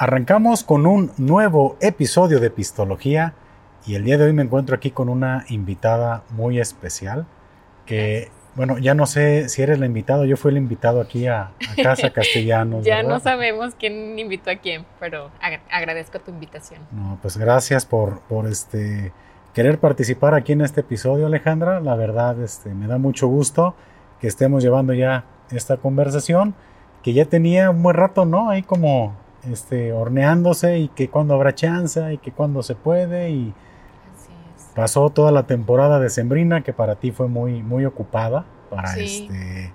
Arrancamos con un nuevo episodio de Pistología y el día de hoy me encuentro aquí con una invitada muy especial que, bueno, ya no sé si eres la invitada, yo fui el invitado aquí a, Casa Castellanos. ya no sabemos quién invitó a quién, pero agradezco tu invitación. No, pues gracias por, por este querer participar aquí en este episodio, Alejandra. La verdad, este, me da mucho gusto que estemos llevando ya esta conversación que ya tenía un buen rato, ¿no? Ahí como este, horneándose y que cuando habrá chance y que cuando se puede y pasó toda la temporada de Sembrina que para ti fue muy, muy ocupada para este,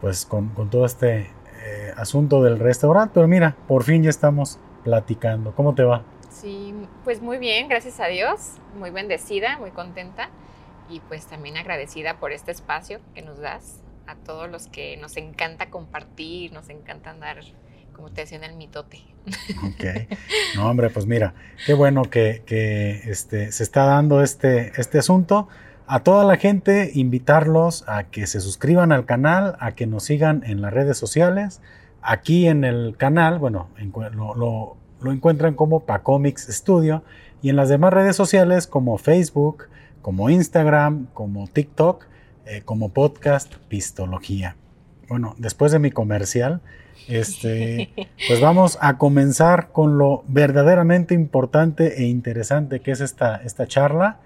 pues con, todo este eh, asunto del restaurante, pero mira, por fin ya estamos platicando. ¿Cómo te va? Sí, pues muy bien, gracias a Dios, muy bendecida, muy contenta. Y pues también agradecida por este espacio que nos das a todos los que nos encanta compartir, nos encanta andar como te decía en el mitote. Ok. No, hombre, pues mira, qué bueno que, este, se está dando este, este asunto. A toda la gente, invitarlos a que se suscriban al canal, a que nos sigan en las redes sociales. Aquí en el canal, bueno, lo, encuentran como Pacomics Studio y en las demás redes sociales como Facebook, como Instagram, como TikTok, eh, como podcast Pistología. Bueno, después de mi comercial, este, pues vamos a comenzar con lo verdaderamente importante e interesante que es esta, esta charla.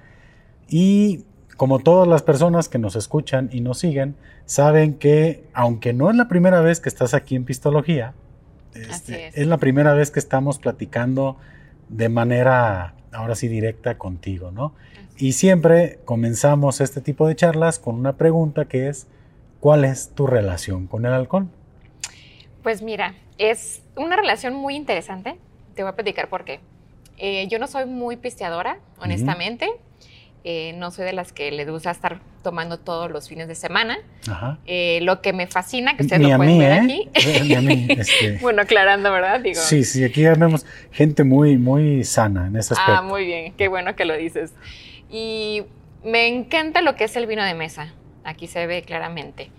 Y como todas las personas que nos escuchan y nos siguen, saben que aunque no es la primera vez que estás aquí en Pistología, este, es. la primera vez que estamos platicando de manera, ahora sí, directa contigo, ¿no? Y siempre comenzamos este tipo de charlas con una pregunta que es, ¿cuál es tu relación con el alcohol? Pues mira, es una relación muy interesante. Te voy a platicar por qué. Eh, yo no soy muy pisteadora, honestamente. Eh, no soy de las que les gusta estar tomando todos los fines de semana. Eh, lo que me fascina, que ustedes lo pueden ver aquí. Ni a mí. Este. bueno, aclarando, ¿verdad? Digo. Sí, sí, aquí ya vemos gente muy, muy sana en ese aspecto. Ah, muy bien, qué bueno que lo dices. Y me encanta lo que es el vino de mesa. Aquí se ve claramente.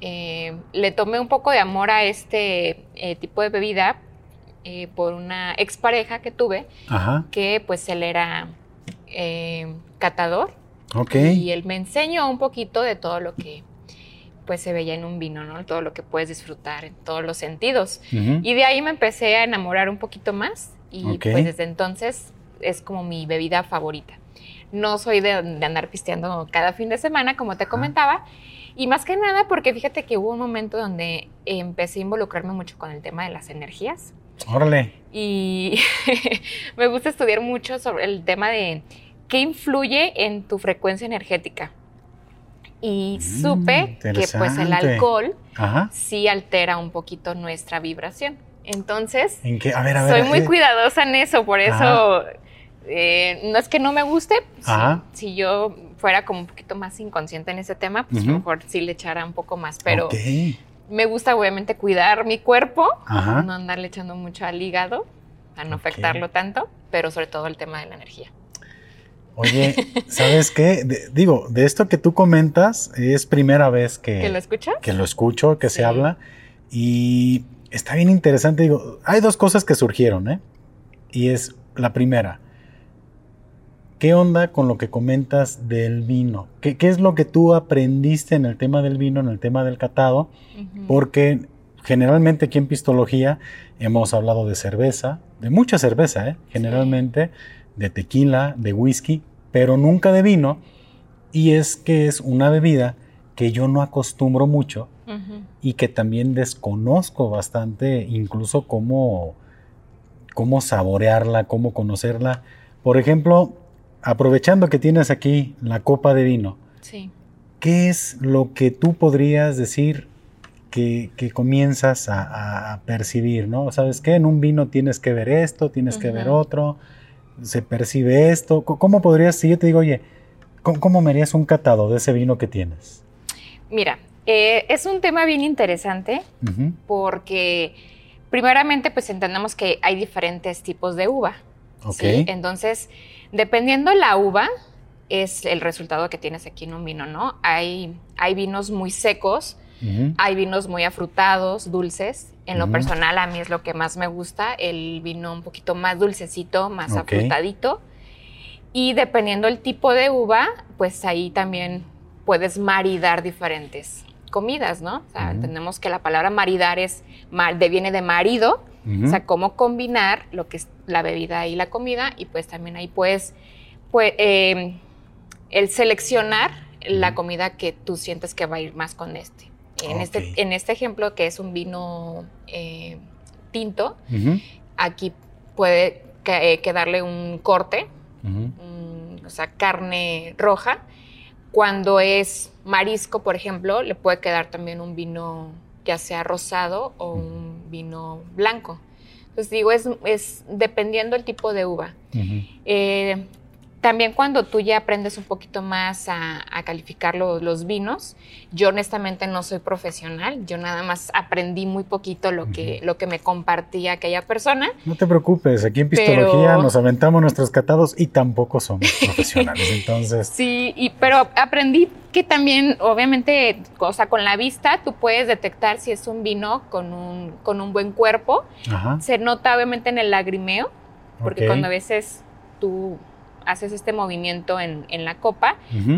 Eh, le tomé un poco de amor a este eh, tipo de bebida eh, por una expareja que tuve, que pues él era catador. Y él me enseñó un poquito de todo lo que pues se veía en un vino, ¿no? Todo lo que puedes disfrutar en todos los sentidos. Y de ahí me empecé a enamorar un poquito más y pues desde entonces es como mi bebida favorita. No soy de, andar pisteando cada fin de semana, como te comentaba, y más que nada porque fíjate que hubo un momento donde empecé a involucrarme mucho con el tema de las energías. Órale. Y me gusta estudiar mucho sobre el tema de qué influye en tu frecuencia energética. Y mm, supe que pues el alcohol sí altera un poquito nuestra vibración. Entonces, soy muy eh. cuidadosa en eso, por eso eh, no es que no me guste, si, yo fuera como un poquito más inconsciente en ese tema, pues mejor sí le echara un poco más, pero me gusta obviamente cuidar mi cuerpo, no andarle echando mucho al hígado, a no afectarlo tanto, pero sobre todo el tema de la energía. Oye, ¿sabes qué? digo, de esto que tú comentas, es primera vez que... ¿Que lo escuchas? Que lo escucho, que se habla, y está bien interesante, digo, hay dos cosas que surgieron, ¿eh? Y es la primera, ¿Qué onda con lo que comentas del vino? ¿Qué, es lo que tú aprendiste en el tema del vino, en el tema del catado? Porque generalmente aquí en Pistología hemos hablado de cerveza, de mucha cerveza, ¿eh? generalmente, de tequila, de whisky, pero nunca de vino. Y es que es una bebida que yo no acostumbro mucho y que también desconozco bastante, incluso cómo, cómo saborearla, cómo conocerla. Por ejemplo, aprovechando que tienes aquí la copa de vino, ¿qué es lo que tú podrías decir que, comienzas a, percibir? ¿no? ¿Sabes qué? En un vino tienes que ver esto, tienes que ver otro, se percibe esto. ¿Cómo podrías, si yo te digo, oye, ¿cómo, me harías un catado de ese vino que tienes? Mira, eh, es un tema bien interesante porque primeramente pues entendemos que hay diferentes tipos de uva. Okay. Entonces, Dependiendo la uva, es el resultado que tienes aquí en un vino, ¿no? Hay, hay vinos muy secos, hay vinos muy afrutados, dulces. En lo personal, a mí es lo que más me gusta, el vino un poquito más dulcecito, más afrutadito. Y dependiendo el tipo de uva, pues ahí también puedes maridar diferentes comidas, ¿no? O sea, entendemos que la palabra maridar es, de, viene de marido, o sea, cómo combinar lo que es la bebida y la comida, y pues también ahí puedes, pues, em, el seleccionar la comida que tú sientes que va a ir más con este. En, este, en este ejemplo, que es un vino eh, tinto, aquí puede eh, quedarle un corte, o sea, carne roja. Cuando es marisco, por ejemplo, le puede quedar también un vino ya sea rosado o un vino blanco. Entonces digo, es, es dependiendo el tipo de uva. También cuando tú ya aprendes un poquito más a, calificar los vinos, yo honestamente no soy profesional, yo nada más aprendí muy poquito lo que, lo que me compartía aquella persona. No te preocupes, aquí en Pistología nos aventamos nuestros catados y tampoco somos profesionales, entonces... Sí, y, pero aprendí que también, obviamente, o sea, con la vista tú puedes detectar si es un vino con un, con un buen cuerpo. Se nota obviamente en el lagrimeo, porque cuando a veces tú haces este movimiento en, la copa,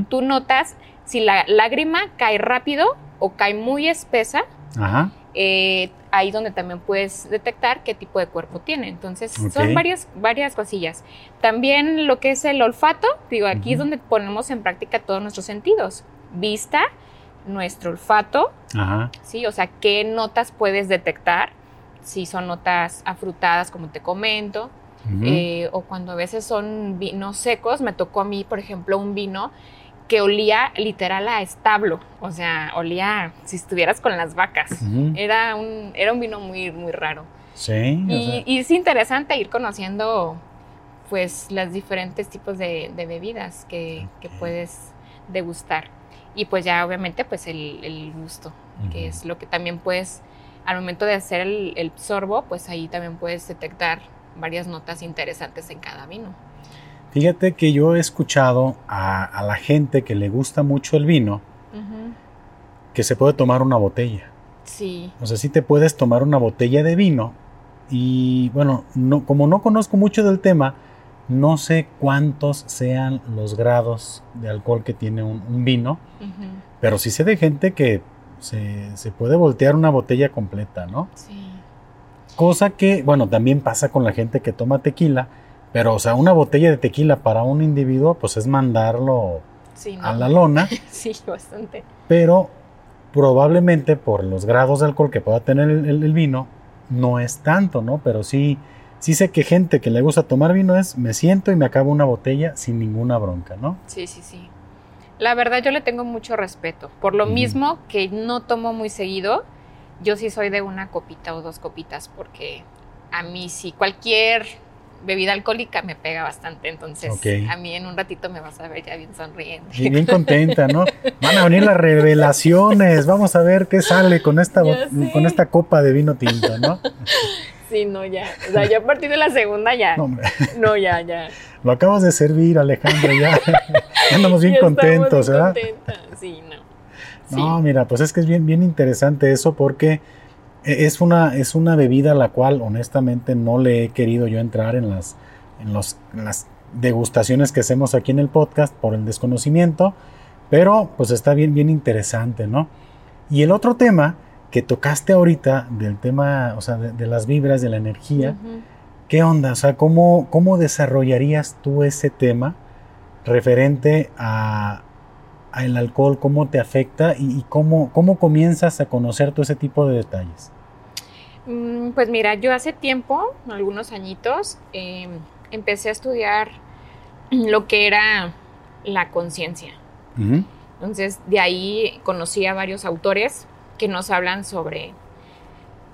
tú notas si la lágrima cae rápido o cae muy espesa. Eh, ahí donde también puedes detectar qué tipo de cuerpo tiene. Entonces, son varias, varias cosillas. También lo que es el olfato, digo, aquí es donde ponemos en práctica todos nuestros sentidos. Vista, nuestro olfato, ¿sí? O sea, qué notas puedes detectar, si son notas afrutadas, como te comento, eh, o cuando a veces son vinos secos, me tocó a mí, por ejemplo, un vino que olía literal a establo, o sea, olía si estuvieras con las vacas. era, un, era un vino muy, muy raro. Sí. Y, es interesante ir conociendo pues los diferentes tipos de, bebidas que, puedes degustar. Y pues ya obviamente pues el, gusto, que es lo que también puedes, al momento de hacer el, el sorbo, pues ahí también puedes detectar varias notas interesantes en cada vino. Fíjate que yo he escuchado a, la gente que le gusta mucho el vino que se puede tomar una botella. Sí. O sea, sí te puedes tomar una botella de vino y bueno, no, como no conozco mucho del tema, no sé cuántos sean los grados de alcohol que tiene un, vino, pero sí sé de gente que se, se, puede voltear una botella completa, ¿no? Sí. Cosa que, bueno, también pasa con la gente que toma tequila, pero, o sea, una botella de tequila para un individuo, pues es mandarlo a la lona. sí, bastante. Pero probablemente por los grados de alcohol que pueda tener el, vino, no es tanto, ¿no? Pero sí, sí sé que gente que le gusta tomar vino es, me siento y me acabo una botella sin ninguna bronca, ¿no? Sí, sí, sí. La verdad yo le tengo mucho respeto. Por lo mismo que no tomo muy seguido, yo sí soy de una copita o dos copitas porque a mí sí cualquier bebida alcohólica me pega bastante, entonces a mí en un ratito me vas a ver ya bien sonriente. Y bien contenta, ¿no? Van a venir las revelaciones, vamos a ver qué sale con esta, con esta copa de vino tinto, ¿no? Sí, no, ya. O sea, ya a partir de la segunda ya. No, no ya, ya. Lo acabas de servir, Alejandro, ya. Andamos bien contentos, ¿verdad? Sí, no. No, mira, pues es que es bien, bien interesante eso porque e, es una, es una bebida a la cual honestamente no le he querido yo entrar en las, en, los, las degustaciones que hacemos aquí en el podcast por el desconocimiento, pero pues está bien, bien interesante, ¿no? Y el otro tema que tocaste ahorita del tema, o sea, de, las vibras, de la energía, ¿qué onda? O sea, ¿cómo, ¿cómo desarrollarías tú ese tema referente a, el alcohol, cómo te afecta y, cómo, cómo comienzas a conocer todo ese tipo de detalles? Mm, pues mira, yo hace tiempo, algunos añitos, em, empecé a estudiar lo que era la conciencia. Entonces, de ahí conocí a varios autores que nos hablan sobre,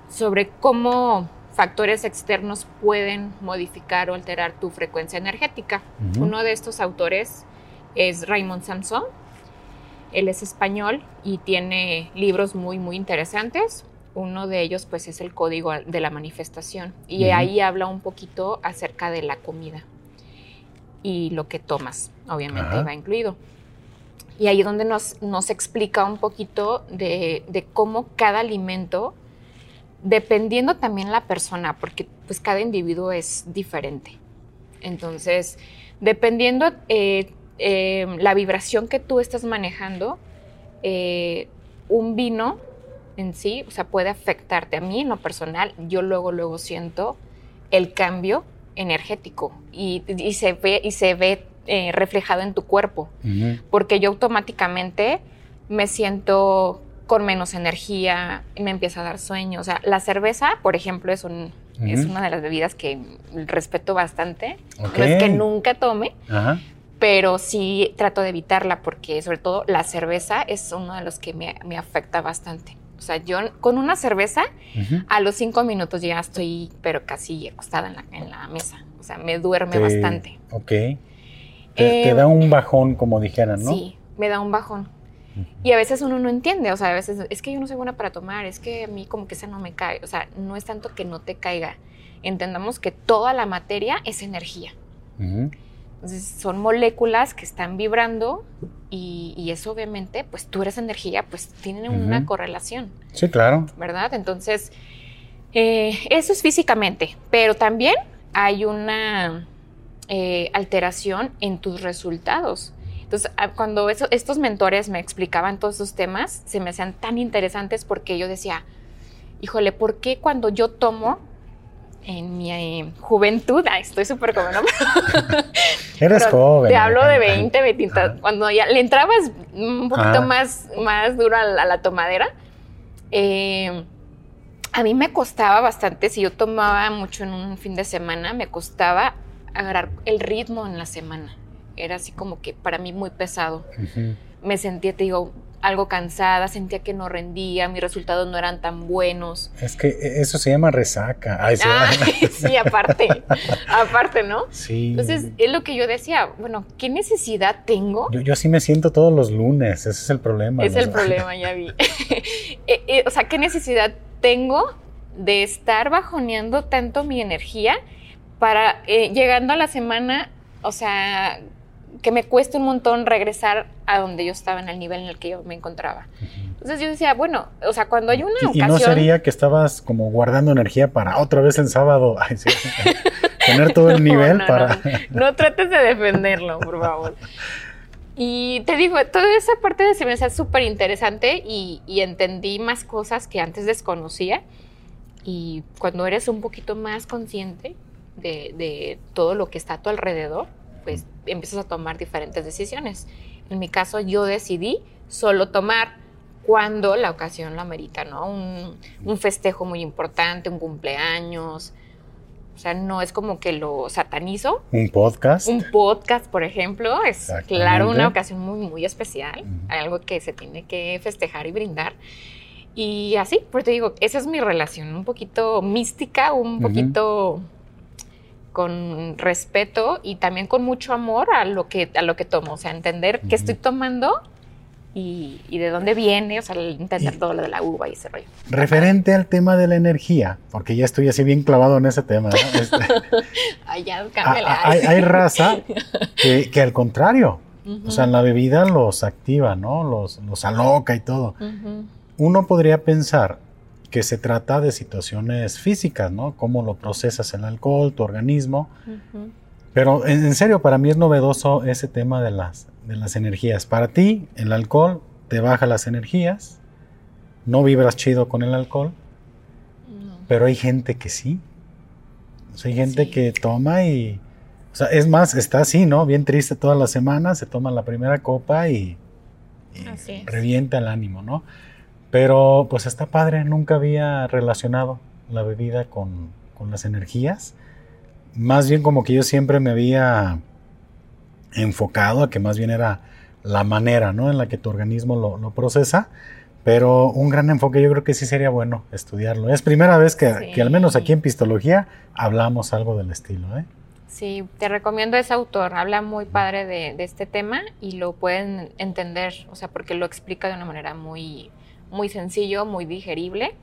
sobre cómo factores externos pueden modificar o alterar tu frecuencia energética. Uno de estos autores es Raymond Samson, él es español y tiene libros muy, muy interesantes. Uno de ellos, pues, es el Código de la Manifestación. Y ahí habla un poquito acerca de la comida y lo que tomas, obviamente, va incluido. Y ahí es donde nos, nos explica un poquito de, cómo cada alimento dependiendo también la persona, porque pues cada individuo es diferente. Entonces, dependiendo eh, eh, la vibración que tú estás manejando, eh, un vino en sí, o sea, puede afectarte. A mí, en lo personal, yo luego, luego siento el cambio energético y, se ve, y se ve reflejado en tu cuerpo, porque yo automáticamente me siento con menos energía, me empieza a dar sueño. O sea, la cerveza, por ejemplo, es, un, es una de las bebidas que respeto bastante. No es que nunca tome, pero sí trato de evitarla porque sobre todo la cerveza es uno de los que me, me afecta bastante. O sea, yo con una cerveza a los cinco minutos ya estoy, pero casi acostada en la, en la mesa. O sea, me duerme bastante. Ok. Te, te, da un bajón, como dijeran, ¿no? Sí, me da un bajón. Y a veces uno no entiende, o sea, a veces es que yo no soy buena para tomar, es que a mí como que esa no me cae, o sea, no es tanto que no te caiga, entendamos que toda la materia es energía. Entonces, son moléculas que están vibrando y, eso obviamente, pues tú eres energía, pues tienen una correlación. Sí, claro. ¿Verdad? Entonces, eh, eso es físicamente, pero también hay una eh, alteración en tus resultados. Entonces, ah, cuando estos mentores me explicaban todos esos temas, se me hacían tan interesantes porque yo decía, híjole, ¿por qué cuando yo tomo en mi eh, juventud, estoy súper joven, ¿no? Eres joven. Te hablo de 20, 20, cuando ya le entrabas un poquito más, más duro a la, tomadera, eh, a mí me costaba bastante, si yo tomaba mucho en un fin de semana, me costaba agarrar el ritmo en la semana era así como que para mí muy pesado. Me sentía, te digo, algo cansada, sentía que no rendía, mis resultados no eran tan buenos. Es que e, eso se llama resaca. sí, aparte, aparte, ¿no? Sí. Entonces, es lo que yo decía, bueno, ¿qué necesidad tengo? Yo, yo así me siento todos los lunes, ese es el problema. Es el problema, ya vi. Eh, eh, o sea, ¿qué necesidad tengo de estar bajoneando tanto mi energía para eh, llegando a la semana, o sea, que me cueste un montón regresar a donde yo estaba en el nivel en el que yo me encontraba. Entonces yo decía, bueno, o sea, cuando hay una ocasión... ¿Y no sería que estabas como guardando energía para otra vez el sábado tener todo el nivel para... No, trates de defenderlo, por favor. Y te digo, toda esa parte se me hacía súper interesante y, entendí más cosas que antes desconocía. Y cuando eres un poquito más consciente de, de todo lo que está a tu alrededor, pues empiezas a tomar diferentes decisiones. En mi caso, yo decidí solo tomar cuando la ocasión lo amerita, ¿no? Un, festejo muy importante, un cumpleaños. O sea, no es como que lo satanizo. Un podcast. Un podcast, por ejemplo, es claro una ocasión muy, muy especial. Hay algo que se tiene que festejar y brindar. Y así, pues te digo, esa es mi relación, un poquito mística, un poquito con respeto y también con mucho amor a lo que, a lo que tomo, o sea, entender qué estoy tomando y, de dónde viene, o sea, entender todo lo de la uva y ese rollo. Referente al tema de la energía, porque ya estoy así bien clavado en ese tema. Este, Ay, ya, hay, hay, raza que, que al contrario, o sea, la bebida los activa, ¿no? Los, los aloca y todo. Uno podría pensar que se trata de situaciones físicas, ¿no? Cómo lo procesas el alcohol, tu organismo. Pero en, serio, para mí es novedoso ese tema de las, de las energías. Para ti, el alcohol te baja las energías, no vibras chido con el alcohol, pero hay gente que sí. hay gente que toma y... O sea, es más, está así, ¿no? Bien triste toda la semana, se toma la primera copa y, revienta el ánimo, ¿no? Pero pues está padre, nunca había relacionado la bebida con, las energías. Más bien como que yo siempre me había enfocado a que más bien era la manera ¿no? en la que tu organismo lo, procesa. Pero un gran enfoque yo creo que sí sería bueno estudiarlo. Es primera vez que, al menos aquí en Pistología hablamos algo del estilo. ¿eh? Sí, te recomiendo ese autor. Habla muy padre de, de este tema y lo pueden entender, o sea, porque lo explica de una manera muy, muy sencillo, muy digerible,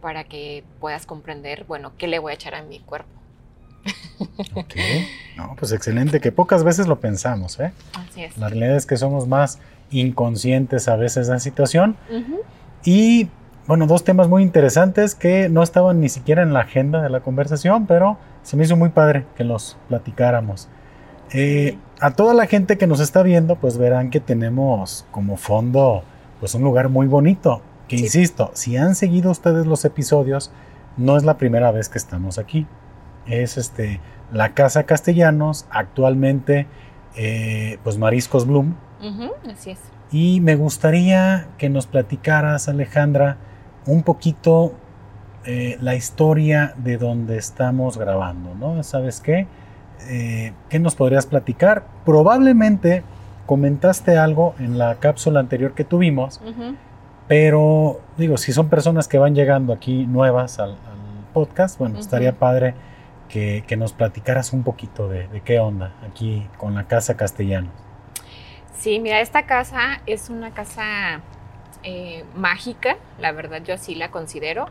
para que puedas comprender, bueno, qué le voy a echar a mi cuerpo. Ok, no, pues excelente, que pocas veces lo pensamos, ¿eh? Así es. La realidad es que somos más inconscientes a veces de la situación. Y bueno, dos temas muy interesantes que no estaban ni siquiera en la agenda de la conversación, pero se me hizo muy padre que los platicáramos. Eh, a toda la gente que nos está viendo, pues verán que tenemos como fondo pues un lugar muy bonito. Que insisto, si han seguido ustedes los episodios, no es la primera vez que estamos aquí. Es este la Casa Castellanos, actualmente eh, pues Mariscos Bloom. así es. Y me gustaría que nos platicaras, Alejandra, un poquito eh, la historia de donde estamos grabando, ¿no? ¿Sabes qué? Eh, ¿Qué nos podrías platicar? Probablemente comentaste algo en la cápsula anterior que tuvimos, pero digo, si son personas que van llegando aquí nuevas al, podcast, bueno, estaría padre que, nos platicaras un poquito de, de, qué onda aquí con la Casa Castellanos. Sí, mira, esta casa es una casa eh, mágica, la verdad yo así la considero.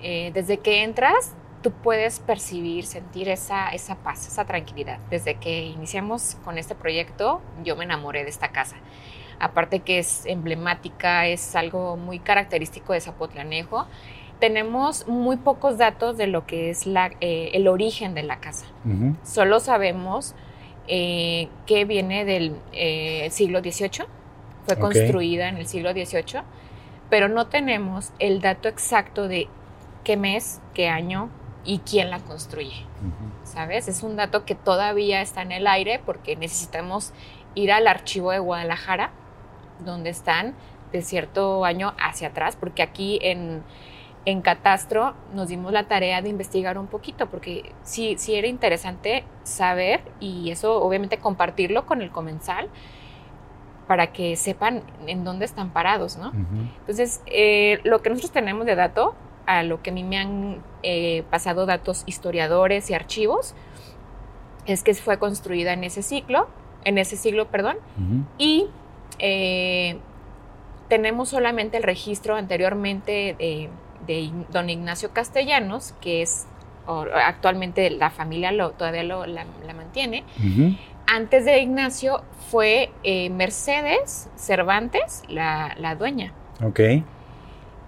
Eh, desde que entras, tú puedes percibir, sentir esa, esa paz, esa tranquilidad. Desde que iniciamos con este proyecto, yo me enamoré de esta casa. Aparte que es emblemática, es algo muy característico de Zapotlanejo. Tenemos muy pocos datos de lo que es la, eh, el origen de la casa. Solo sabemos eh, que viene del eh, siglo XVIII, fue construida en el siglo XVIII, pero no tenemos el dato exacto de qué mes, qué año y quién la construye. ¿Sabes? Es un dato que todavía está en el aire porque necesitamos ir al archivo de Guadalajara, donde están de cierto año hacia atrás, porque aquí en en Catastro nos dimos la tarea de investigar un poquito, porque sí, sí era interesante saber y eso obviamente compartirlo con el comensal para que sepan en dónde están parados, ¿no? Entonces, eh, lo que nosotros tenemos de dato, a lo que a mí me han eh, pasado datos historiadores y archivos, es que fue construida en ese ciclo, en ese siglo, perdón, y eh, tenemos solamente el registro anteriormente de de don Ignacio Castellanos, que es actualmente la familia lo, todavía lo, la, mantiene. Antes de Ignacio fue eh, Mercedes Cervantes, la, dueña. Ok.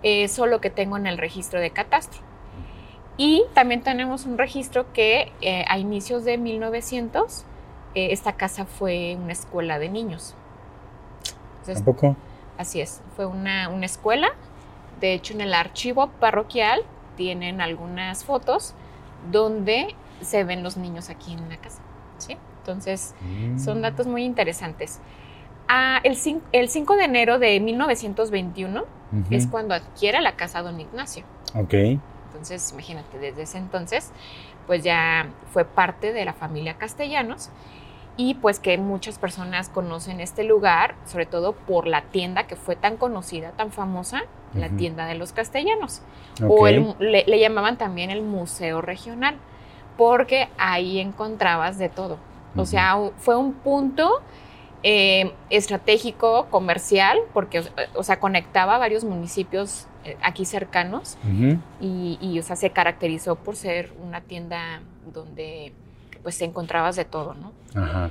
Eso es lo que tengo en el registro de catastro. Y también tenemos un registro que eh, a inicios de 1900 eh, esta casa fue una escuela de niños. ¿Tampoco? Así es, fue una, una escuela de hecho, en el archivo parroquial tienen algunas fotos donde se ven los niños aquí en la casa. ¿sí? Entonces, son mm. datos muy interesantes. Ah, el, 5, de enero de 1921 es cuando adquiere la casa don Ignacio. Ok. Entonces, imagínate, desde ese entonces, pues ya fue parte de la familia Castellanos y pues que muchas personas conocen este lugar, sobre todo por la tienda que fue tan conocida, tan famosa, la tienda de los castellanos. O le, llamaban también el Museo Regional, porque ahí encontrabas de todo. O sea, fue un punto eh, estratégico, comercial, porque, o sea, conectaba varios municipios eh, aquí cercanos y, o sea, se caracterizó por ser una tienda donde pues te encontrabas de todo, ¿no?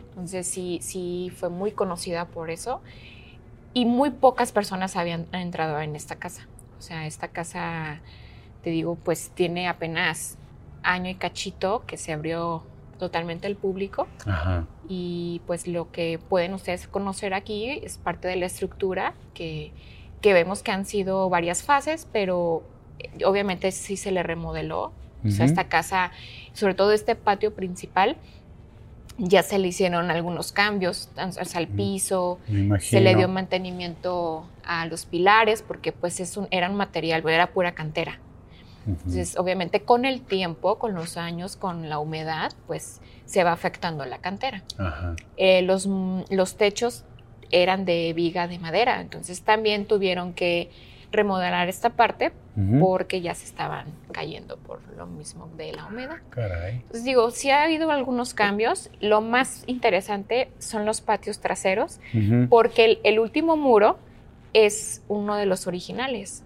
Entonces sí, sí fue muy conocida por eso y muy pocas personas habían entrado en esta casa. O sea, esta casa, te digo, pues tiene apenas año y cachito que se abrió totalmente al público. Y pues lo que pueden ustedes conocer aquí es parte de la estructura que, vemos que han sido varias fases, pero eh, obviamente sí se le remodeló. O sea, esta casa, sobre todo este patio principal, ya se le hicieron algunos cambios al piso, se le dio mantenimiento a los pilares porque pues es un, era un material, era pura cantera. Entonces, obviamente con el tiempo, con los años, con la humedad, pues se va afectando la cantera. Eh, los, los techos eran de viga de madera, entonces también tuvieron que remodelar esta parte porque ya se estaban cayendo por lo mismo de la humedad. Caray. Entonces digo, sí ha habido algunos cambios. Lo más interesante son los patios traseros porque el, último muro es uno de los originales.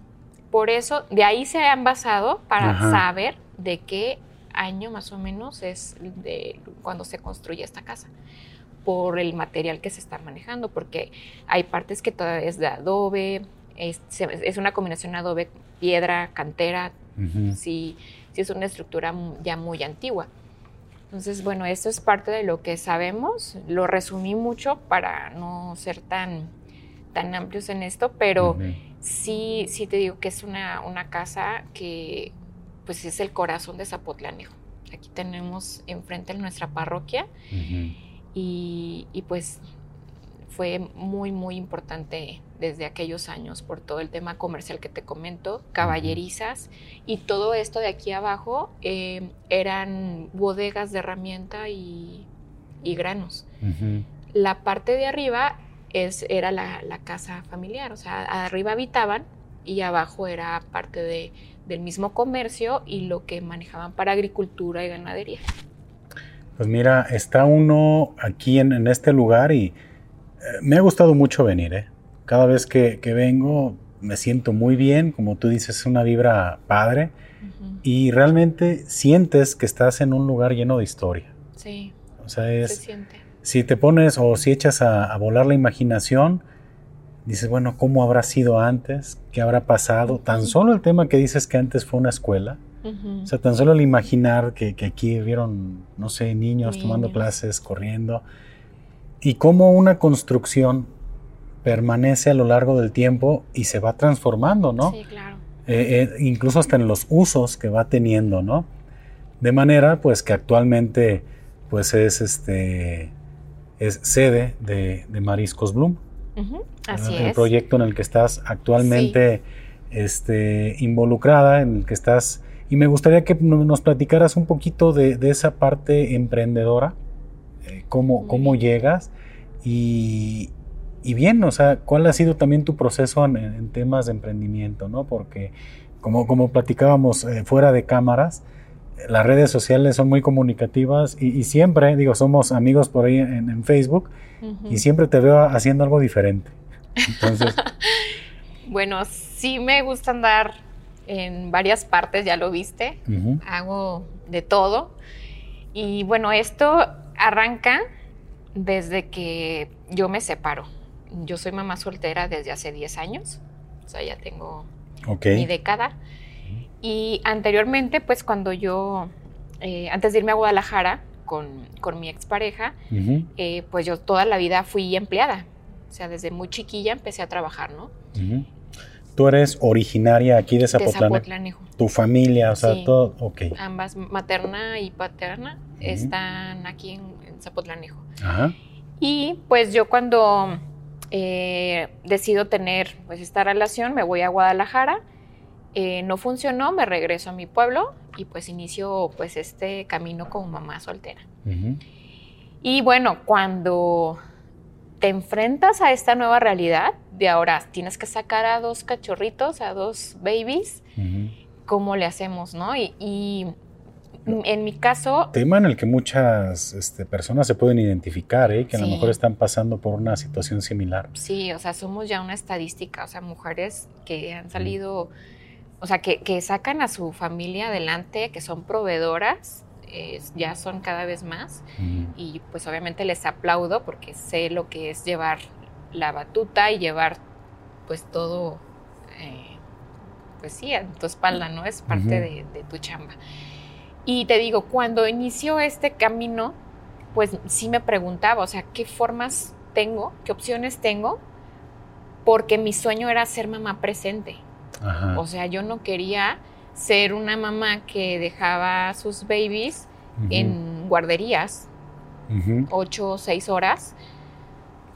Por eso, de ahí se han basado para saber de qué año más o menos es de cuando se construye esta casa por el material que se está manejando, porque hay partes que todavía es de adobe, Es, una combinación adobe, piedra, cantera, sí, sí es una estructura ya muy antigua. Entonces, bueno, esto es parte de lo que sabemos. Lo resumí mucho para no ser tan, tan amplios en esto, pero sí, sí te digo que es una, una casa que pues es el corazón de Zapotlanejo. Aquí tenemos enfrente nuestra parroquia y, y, pues fue muy, muy importante desde aquellos años por todo el tema comercial que te comento, caballerizas y todo esto de aquí abajo eh, eran bodegas de herramienta y, granos. La parte de arriba es, era la, la, casa familiar, o sea, arriba habitaban y abajo era parte de, del mismo comercio y lo que manejaban para agricultura y ganadería. Pues mira, está uno aquí en, este lugar y eh, me ha gustado mucho venir. ¿eh? Cada vez que, vengo me siento muy bien, como tú dices, es una vibra padre y realmente sientes que estás en un lugar lleno de historia. Sí. O sea, es, se siente. Si te pones o si echas a volar la imaginación, dices, bueno, ¿cómo habrá sido antes? ¿Qué habrá pasado? Tan solo el tema que dices que antes fue una escuela. O sea, tan solo el imaginar que, aquí vieron, no sé, niños, tomando clases, corriendo. Y cómo una construcción permanece a lo largo del tiempo y se va transformando, ¿no? Sí, claro. Eh, eh, incluso hasta en los usos que va teniendo, ¿no? De manera, pues, que actualmente, pues, es este, es sede de, de Mariscos Bloom. Así el proyecto en el que estás actualmente este, involucrada, en el que estás... Y me gustaría que nos platicaras un poquito de, esa parte emprendedora, eh, cómo, cómo llegas y, y, bien, o sea, cuál ha sido también tu proceso en, temas de emprendimiento, ¿no? Porque como, como platicábamos eh, fuera de cámaras, las redes sociales son muy comunicativas y, siempre, digo, somos amigos por ahí en, Facebook y siempre te veo haciendo algo diferente. Entonces. bueno, sí me gusta andar en varias partes, ya lo viste. Hago de todo. Y bueno, esto arranca desde que yo me separo. Yo soy mamá soltera desde hace 10 años. O sea, ya tengo mi década. Y anteriormente, pues cuando yo, eh, antes de irme a Guadalajara con, con mi expareja, eh, pues yo toda la vida fui empleada. O sea, desde muy chiquilla empecé a trabajar, ¿no? Tú eres originaria aquí de Zapotlán. De Tu familia, o sea, todo, ok. Ambas, materna y paterna, están aquí en, Zapotlanejo. Ajá. Y pues yo cuando eh, decido tener pues esta relación, me voy a Guadalajara eh, no funcionó, me regreso a mi pueblo y pues inicio pues este camino como mamá soltera. Y bueno, cuando te enfrentas a esta nueva realidad de ahora tienes que sacar a dos cachorritos, a dos babies, ¿cómo le hacemos, no? Y, en mi caso... Tema en el que muchas este, personas se pueden identificar, ¿eh? que a lo mejor están pasando por una situación similar. Sí, o sea, somos ya una estadística, o sea, mujeres que han salido o sea, que, sacan a su familia adelante, que son proveedoras, ya son cada vez más. Y pues obviamente les aplaudo porque sé lo que es llevar la batuta y llevar pues todo, eh, pues sí, a tu espalda, ¿no? Es parte de, de tu chamba. Y te digo, cuando inició este camino, pues sí me preguntaba, o sea, ¿qué formas tengo? ¿Qué opciones tengo? Porque mi sueño era ser mamá presente. O sea, yo no quería ser una mamá que dejaba a sus babies en guarderías, ocho o seis horas,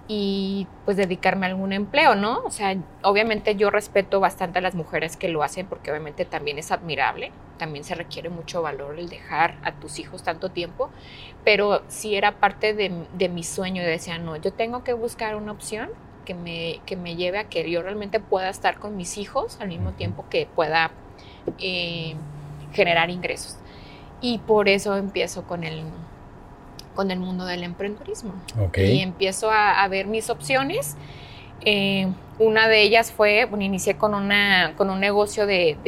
y pues dedicarme a algún empleo, ¿no? O sea, obviamente yo respeto bastante a las mujeres que lo hacen porque obviamente también es admirable, también se requiere mucho valor el dejar a tus hijos tanto tiempo, pero sí era parte de, de mi sueño. Y decía, no, yo tengo que buscar una opción que me, que me lleve a que yo realmente pueda estar con mis hijos al mismo tiempo que pueda eh, generar ingresos. Y por eso empiezo con el, con el mundo del emprendedurismo. Y empiezo a, ver mis opciones. Eh, una de ellas fue, bueno, inicié con, una, con un negocio de,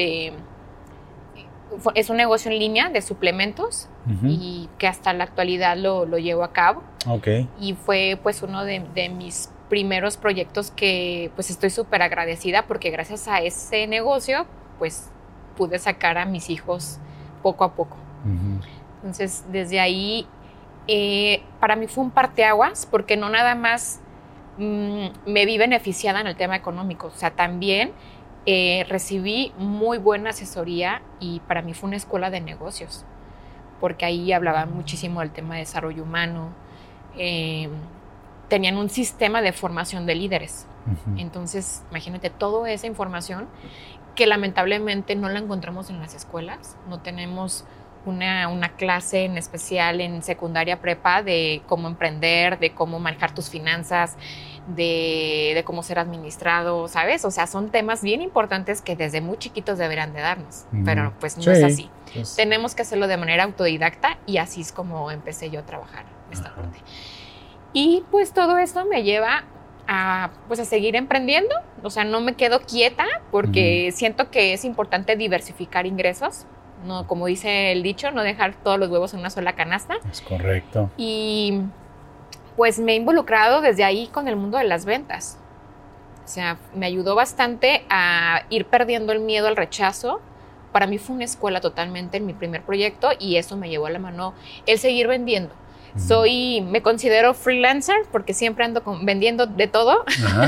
es un negocio en línea de suplementos y que hasta la actualidad lo, lo llevo a cabo. Okay. Y fue pues uno de, de mis primeros proyectos que pues estoy súper agradecida porque gracias a ese negocio pues pude sacar a mis hijos poco a poco. Entonces desde ahí eh, para mí fue un parteaguas porque no nada más mm, me vi beneficiada en el tema económico, o sea, también eh, recibí muy buena asesoría y para mí fue una escuela de negocios, porque ahí hablaban muchísimo del tema de desarrollo humano, em, tenían un sistema de formación de líderes. Entonces, imagínate toda esa información que lamentablemente no la encontramos en las escuelas, no tenemos una, clase en especial en secundaria prepa de cómo emprender, de cómo manejar tus finanzas, de, cómo ser administrado, ¿sabes? O sea, son temas bien importantes que desde muy chiquitos deberán de darnos, pero pues no es así. Tenemos que hacerlo de manera autodidacta y así es como empecé yo a trabajar esta parte. Y pues todo esto me lleva a, pues a seguir emprendiendo, o sea, no me quedo quieta porque siento que es importante diversificar ingresos no, como dice el dicho, no dejar todos los huevos en una sola canasta. Es correcto. Y pues me he involucrado desde ahí con el mundo de las ventas. O sea, me ayudó bastante a ir perdiendo el miedo al rechazo. Para mí fue una escuela totalmente en mi primer proyecto y eso me llevó a la mano el seguir vendiendo. Soy, me considero freelancer porque siempre ando vendiendo de todo.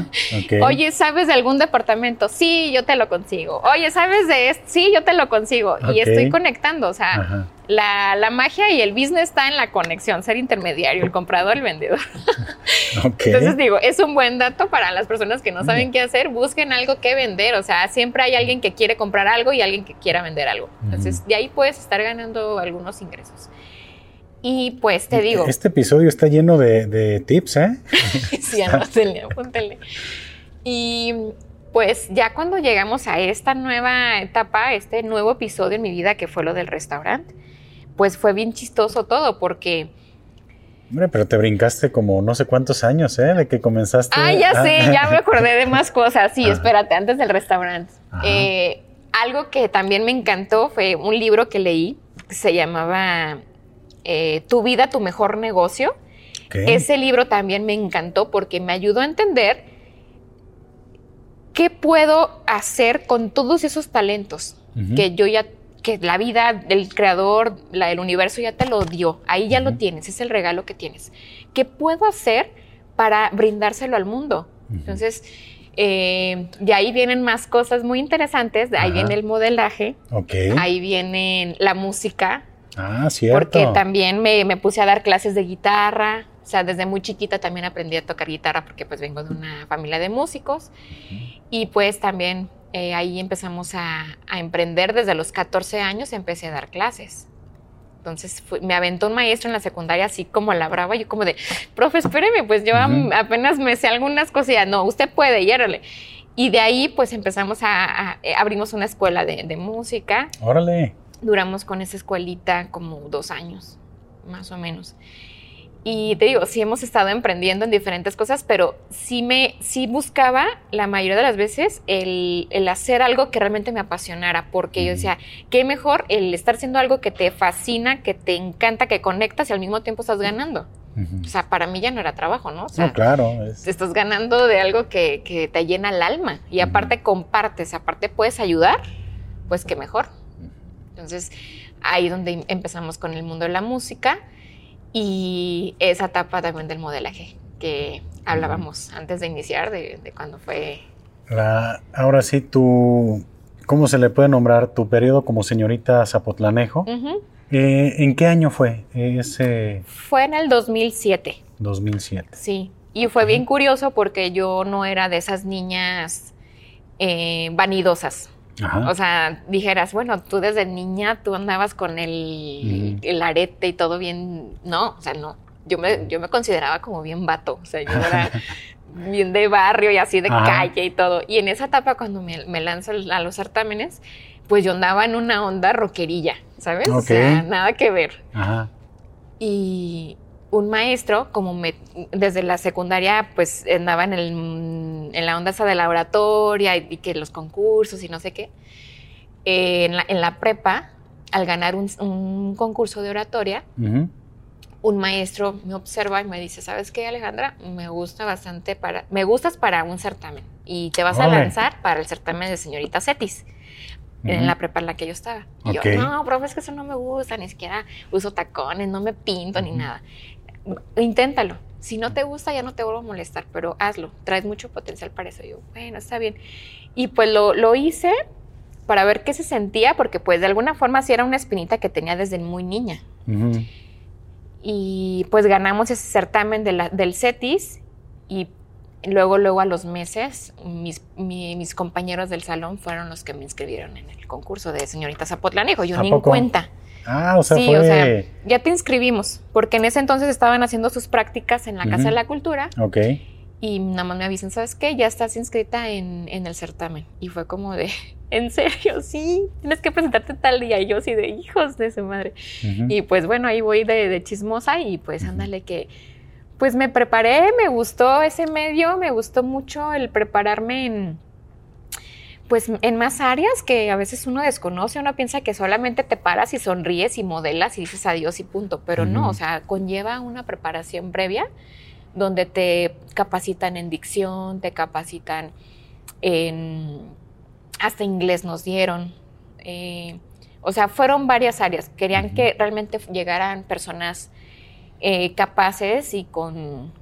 Oye, ¿sabes de algún departamento? Sí, yo te lo consigo. Oye, ¿sabes de esto? Sí, yo te lo consigo. Y estoy conectando, o sea, la, magia y el business está en la conexión, ser intermediario, el comprador, el vendedor. Entonces digo, es un buen dato para las personas que no saben qué hacer, busquen algo que vender, o sea, siempre hay alguien que quiere comprar algo y alguien que quiera vender algo. Entonces, de ahí puedes estar ganando algunos ingresos. Y pues te digo. Este episodio está lleno de, tips, ¿eh? sí, anótenle, apúntenle. Y pues ya cuando llegamos a esta nueva etapa, este nuevo episodio en mi vida que fue lo del restaurante, pues fue bien chistoso todo porque... Hombre, pero te brincaste como no sé cuántos años, ¿eh? De que comenzaste. Ah, ya sé, ya me acordé de más cosas. Sí, espérate, antes del restaurante. Eh, algo que también me encantó fue un libro que leí, que se llamaba eh, tu vida, tu mejor negocio. Ese libro también me encantó porque me ayudó a entender qué puedo hacer con todos esos talentos que yo ya, que la vida del creador, la, del universo ya te lo dio. Ahí ya lo tienes, es el regalo que tienes. ¿Qué puedo hacer para brindárselo al mundo? Entonces, eh, de ahí vienen más cosas muy interesantes. De ahí viene el modelaje. Ahí viene la música. Ah, cierto. Porque también me, puse a dar clases de guitarra. O sea, desde muy chiquita también aprendí a tocar guitarra porque pues vengo de una familia de músicos. Y pues también eh, ahí empezamos a, emprender. Desde los 14 años empecé a dar clases. Entonces me aventó un maestro en la secundaria así como a la brava. Yo como de, profe, espéreme, pues yo apenas me sé algunas cosillas. No, usted puede, y Y de ahí pues empezamos a, eh, abrimos una escuela de, de música. Órale duramos con esa escuelita como dos años, más o menos. Y te digo, sí hemos estado emprendiendo en diferentes cosas, pero sí me, sí buscaba la mayoría de las veces el, hacer algo que realmente me apasionara, porque yo decía, qué mejor el estar haciendo algo que te fascina, que te encanta, que conectas y al mismo tiempo estás ganando. O sea, para mí ya no era trabajo, ¿no? O sea, claro. Estás ganando de algo que, te llena el alma y aparte compartes, aparte puedes ayudar, pues qué mejor. Entonces, ahí donde empezamos con el mundo de la música y esa etapa también del modelaje que hablábamos antes de iniciar, de, cuando fue... ahora sí, tú, ¿cómo se le puede nombrar tu periodo como señorita Zapotlanejo? Eh, ¿En qué año fue ese? Fue en el 2007. 2007. Sí, y fue bien curioso porque yo no era de esas niñas eh, vanidosas. O sea, dijeras, bueno, tú desde niña tú andabas con el, el, arete y todo bien. No, o sea, no. Yo me, yo me consideraba como bien vato. O sea, yo era bien de barrio y así de calle y todo. Y en esa etapa, cuando me, me lanzo a los certámenes, pues yo andaba en una onda rockerilla, ¿sabes? O sea, nada que ver. Ajá. Y, un maestro, como me, desde la secundaria, pues andaba en, el, en la onda esa de la oratoria y, que los concursos y no sé qué. Eh, en, la, prepa, al ganar un, concurso de oratoria, un maestro me observa y me dice, ¿sabes qué, Alejandra? Me gusta bastante para, me gustas para un certamen y te vas a lanzar para el certamen de señorita Cetis. En la prepa en la que yo estaba. Y yo, no, profe, es que eso no me gusta, ni siquiera uso tacones, no me pinto ni nada. Inténtalo. Si no te gusta, ya no te vuelvo a molestar, pero hazlo. Traes mucho potencial para eso. yo, bueno, está bien. Y pues lo, lo hice para ver qué se sentía, porque pues de alguna forma sí era una espinita que tenía desde muy niña. Y pues ganamos ese certamen de la, del CETIS y luego, luego a los meses, mis, mis, compañeros del salón fueron los que me inscribieron en el concurso de señorita Zapotlanejo. Yo ni en cuenta. Ah, o sea, sí, o sea, ya te inscribimos, porque en ese entonces estaban haciendo sus prácticas en la Casa de la Cultura. Ok. Y nada más me avisan, ¿sabes qué? Ya estás inscrita en, en el certamen. Y fue como de, en serio, sí, tienes que presentarte tal día. Y yo sí de hijos de su madre. Y pues bueno, ahí voy de, chismosa y pues ándale que, pues me preparé, me gustó ese medio, me gustó mucho el prepararme en, pues en más áreas que a veces uno desconoce, uno piensa que solamente te paras y sonríes y modelas y dices adiós y punto, pero no, o sea, conlleva una preparación previa donde te capacitan en dicción, te capacitan en hasta inglés nos dieron. Eh, o sea, fueron varias áreas. Querían que realmente llegaran personas eh, capaces y con,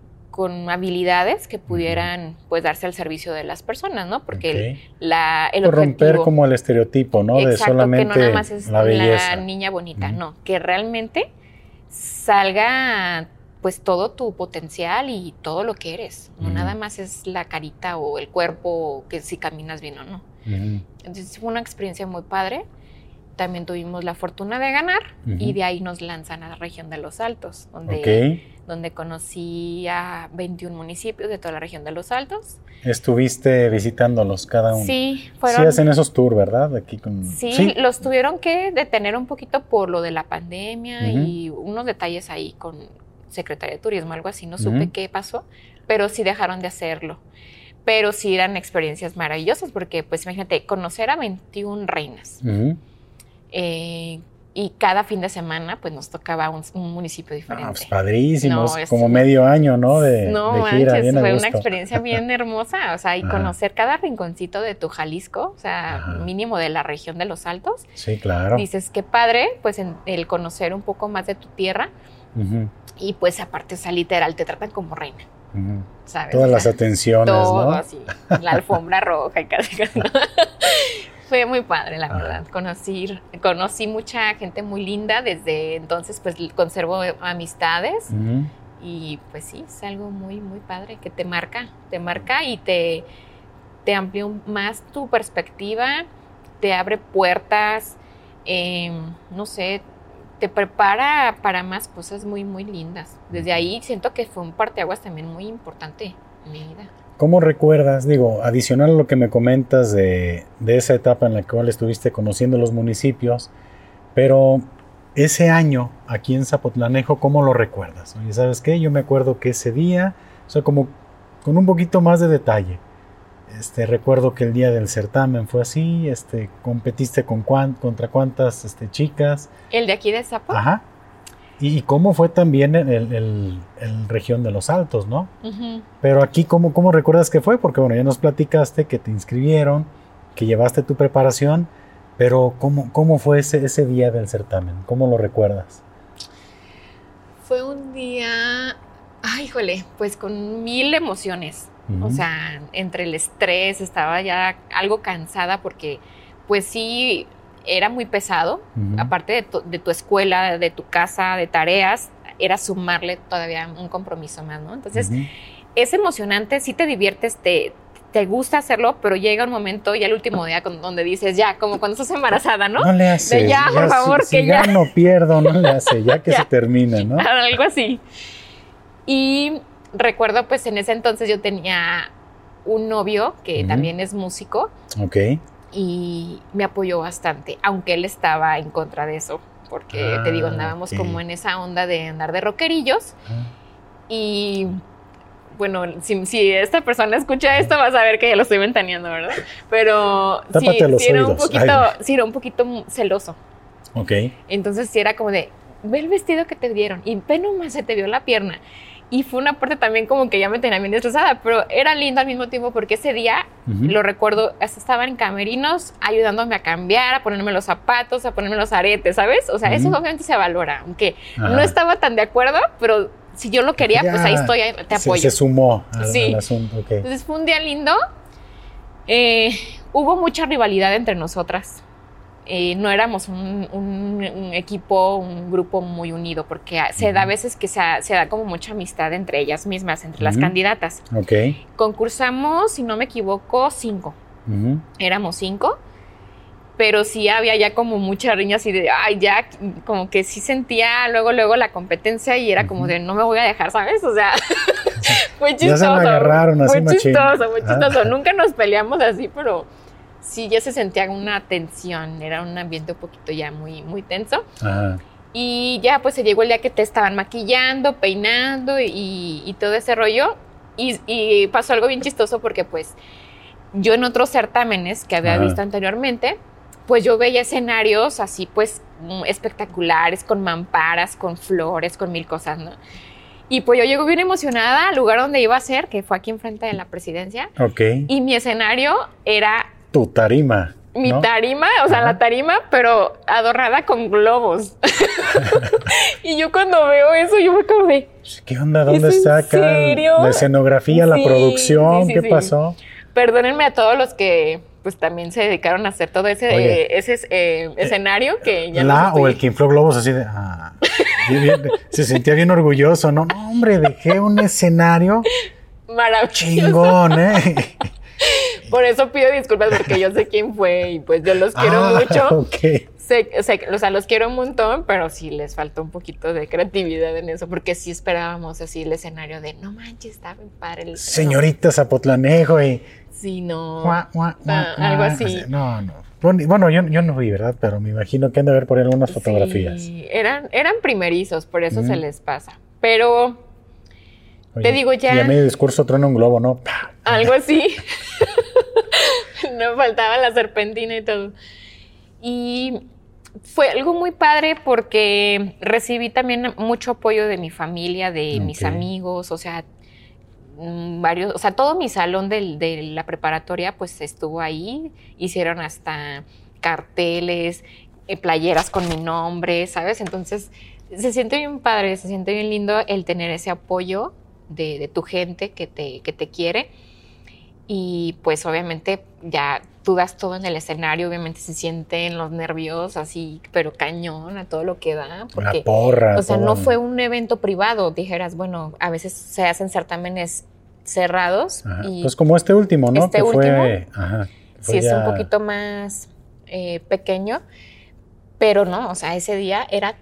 habilidades que pudieran pues darse al servicio de las personas, ¿no? Porque la, el romper como el estereotipo, ¿no? de solamente que no nada más es la, niña bonita, no, que realmente salga pues todo tu potencial y todo lo que eres. No nada más es la carita o el cuerpo que si caminas bien o no. Entonces fue una experiencia muy padre. También tuvimos la fortuna de ganar y de ahí nos lanzan a la región de los Altos, donde, donde conocí a 21 municipios de toda la región de los Altos. Estuviste visitándolos cada uno. Sí, fueron. Sí, hacen esos tours, ¿verdad? Aquí con... sí, los tuvieron que detener un poquito por lo de la pandemia y unos detalles ahí con Secretaría de Turismo, algo así. No supe qué pasó, pero sí dejaron de hacerlo pero sí eran experiencias maravillosas porque, pues imagínate, conocer a 21 reinas. Eh, y cada fin de semana, pues nos tocaba un, municipio diferente. Ah, pues padrísimo, como medio año, ¿no? De, no, fue una experiencia bien hermosa, o sea, y conocer cada rinconcito de tu Jalisco, o sea, mínimo de la región de los Altos. Sí, claro. Dices, qué padre, pues el conocer un poco más de tu tierra. Y pues aparte, o sea, literal, te tratan como reina. Todas las atenciones, todo así, la alfombra roja y casi, Fue muy padre, la verdad. Conocí, conocí mucha gente muy linda. Desde entonces, pues conservo amistades. Y pues sí, es algo muy, muy padre que te marca, te marca y te, te amplía más tu perspectiva, te abre puertas, em, no sé, te prepara para más cosas muy, muy lindas. Desde ahí siento que fue un parteaguas también muy importante en mi vida. ¿Cómo recuerdas, digo, adicional a lo que me comentas de, esa etapa en la cual estuviste conociendo los municipios, pero ese año aquí en Zapotlanejo, ¿cómo lo recuerdas? Oye, ¿sabes qué? Yo me acuerdo que ese día, o sea, como con un poquito más de detalle. Este, recuerdo que el día del certamen fue así, este, competiste con contra cuántas este, chicas. ¿El de aquí de Zapo? Ajá. Y, cómo fue también el, el, región de los Altos, ¿no? Pero aquí, ¿cómo, ¿cómo recuerdas que fue? Porque bueno, ya nos platicaste que te inscribieron, que llevaste tu preparación, pero ¿cómo, cómo fue ese, ese día del certamen? ¿Cómo lo recuerdas? Fue un día, ay, híjole, pues con mil emociones. O sea, entre el estrés, estaba ya algo cansada porque pues sí, era muy pesado. Aparte de tu, de tu, escuela, de tu casa, de tareas, era sumarle todavía un compromiso más, ¿no? Entonces, es emocionante, sí te diviertes, te, te gusta hacerlo, pero llega un momento y el último día donde dices, ya, como cuando estás embarazada, ¿no? No le hace. ya, por favor, que ya. no pierdo, no le hace, ya que se termine, ¿no? Algo así. Y recuerdo pues en ese entonces yo tenía un novio que también es músico. Ok. Y me apoyó bastante, aunque él estaba en contra de eso, porque te digo, ah, andábamos como en esa onda de andar de rockerillos. Ah. Y bueno, si, esta persona escucha esto, vas a ver que ya lo estoy ventaneando, ¿verdad? Pero sí, era un poquito, sí, era un poquito celoso. Ok. Entonces sí era como de, ve el vestido que te dieron y ve nomás se te vio la pierna. Y fue una parte también como que ya me tenía bien estresada, pero era lindo al mismo tiempo porque ese día, lo recuerdo, hasta estaba en camerinos ayudándome a cambiar, a ponerme los zapatos, a ponerme los aretes, ¿sabes? O sea, eso obviamente se valora, aunque no estaba tan de acuerdo, pero si yo lo quería, pues ahí estoy, te apoyo. Se, sumó al, asunto. Entonces fue un día lindo. Eh, hubo mucha rivalidad entre nosotras. Eh, no éramos un, equipo, un grupo muy unido, porque se da a veces que se, da como mucha amistad entre ellas mismas, entre las candidatas. Ok. Concursamos, si no me equivoco, cinco. Éramos cinco pero sí había ya como mucha riña así de, ay, ya, como que sí sentía luego, luego la competencia y era como de, no me voy a dejar, ¿sabes? O sea, fue chistoso. Ya se me agarraron así Muy chistoso, muy chistoso. Nunca nos peleamos así, pero sí ya se sentía una tensión, era un ambiente un poquito ya muy, muy tenso. Y ya pues se llegó el día que te estaban maquillando, peinando y, todo ese rollo. Y, pasó algo bien chistoso porque pues yo en otros certámenes que había visto anteriormente, pues yo veía escenarios así pues mm, espectaculares, con mamparas, con flores, con mil cosas, ¿no? Y pues yo llego bien emocionada al lugar donde iba a ser, que fue aquí enfrente de la presidencia. Ok. Y mi escenario era... Tu tarima. Mi tarima, o sea, la tarima, pero adornada con globos. y yo cuando veo eso, yo me como de... ¿Qué onda? ¿Dónde está acá? La escenografía, la producción, ¿qué pasó? Perdónenme a todos los que pues también se dedicaron a hacer todo ese, ese eh, escenario que ya La o el que infló globos así de... Ah, se sentía bien orgulloso, ¿no? No, hombre, dejé un escenario maravilloso. Chingón, ¿eh? Por eso pido disculpas porque yo sé quién fue y pues yo los quiero ah, mucho. Ok. Sé, o sea, los quiero un montón, pero sí les faltó un poquito de creatividad en eso, porque sí esperábamos así el escenario de no manches, está bien padre. El Señorita Zapotlanejo y Sí, no. Ah, algo así. No, no. Bueno, yo, yo, no vi, ¿verdad? Pero me imagino que han de ver por ahí algunas fotografías. Sí, eran, eran primerizos, por eso se les pasa. Pero te digo ya. Y a medio discurso truena un globo, ¿no? Algo así. no faltaba la serpentina y todo. Y fue algo muy padre porque recibí también mucho apoyo de mi familia, de mis amigos, o sea, Mm, varios, o sea, todo mi salón de la preparatoria pues estuvo ahí, hicieron hasta carteles, eh, playeras con mi nombre, ¿sabes? Entonces se siente bien padre, se siente bien lindo el tener ese apoyo de, tu gente que te, que te quiere. Y pues obviamente ya tú das todo en el escenario, obviamente se sienten los nervios así, pero cañón a todo lo que da. Porque, porra. O sea, no fue un evento privado, dijeras, bueno, a veces se hacen certámenes cerrados. Y pues como este último, ¿no? Este último, fue, sí, es un poquito más eh, pequeño, pero no, o sea, ese día era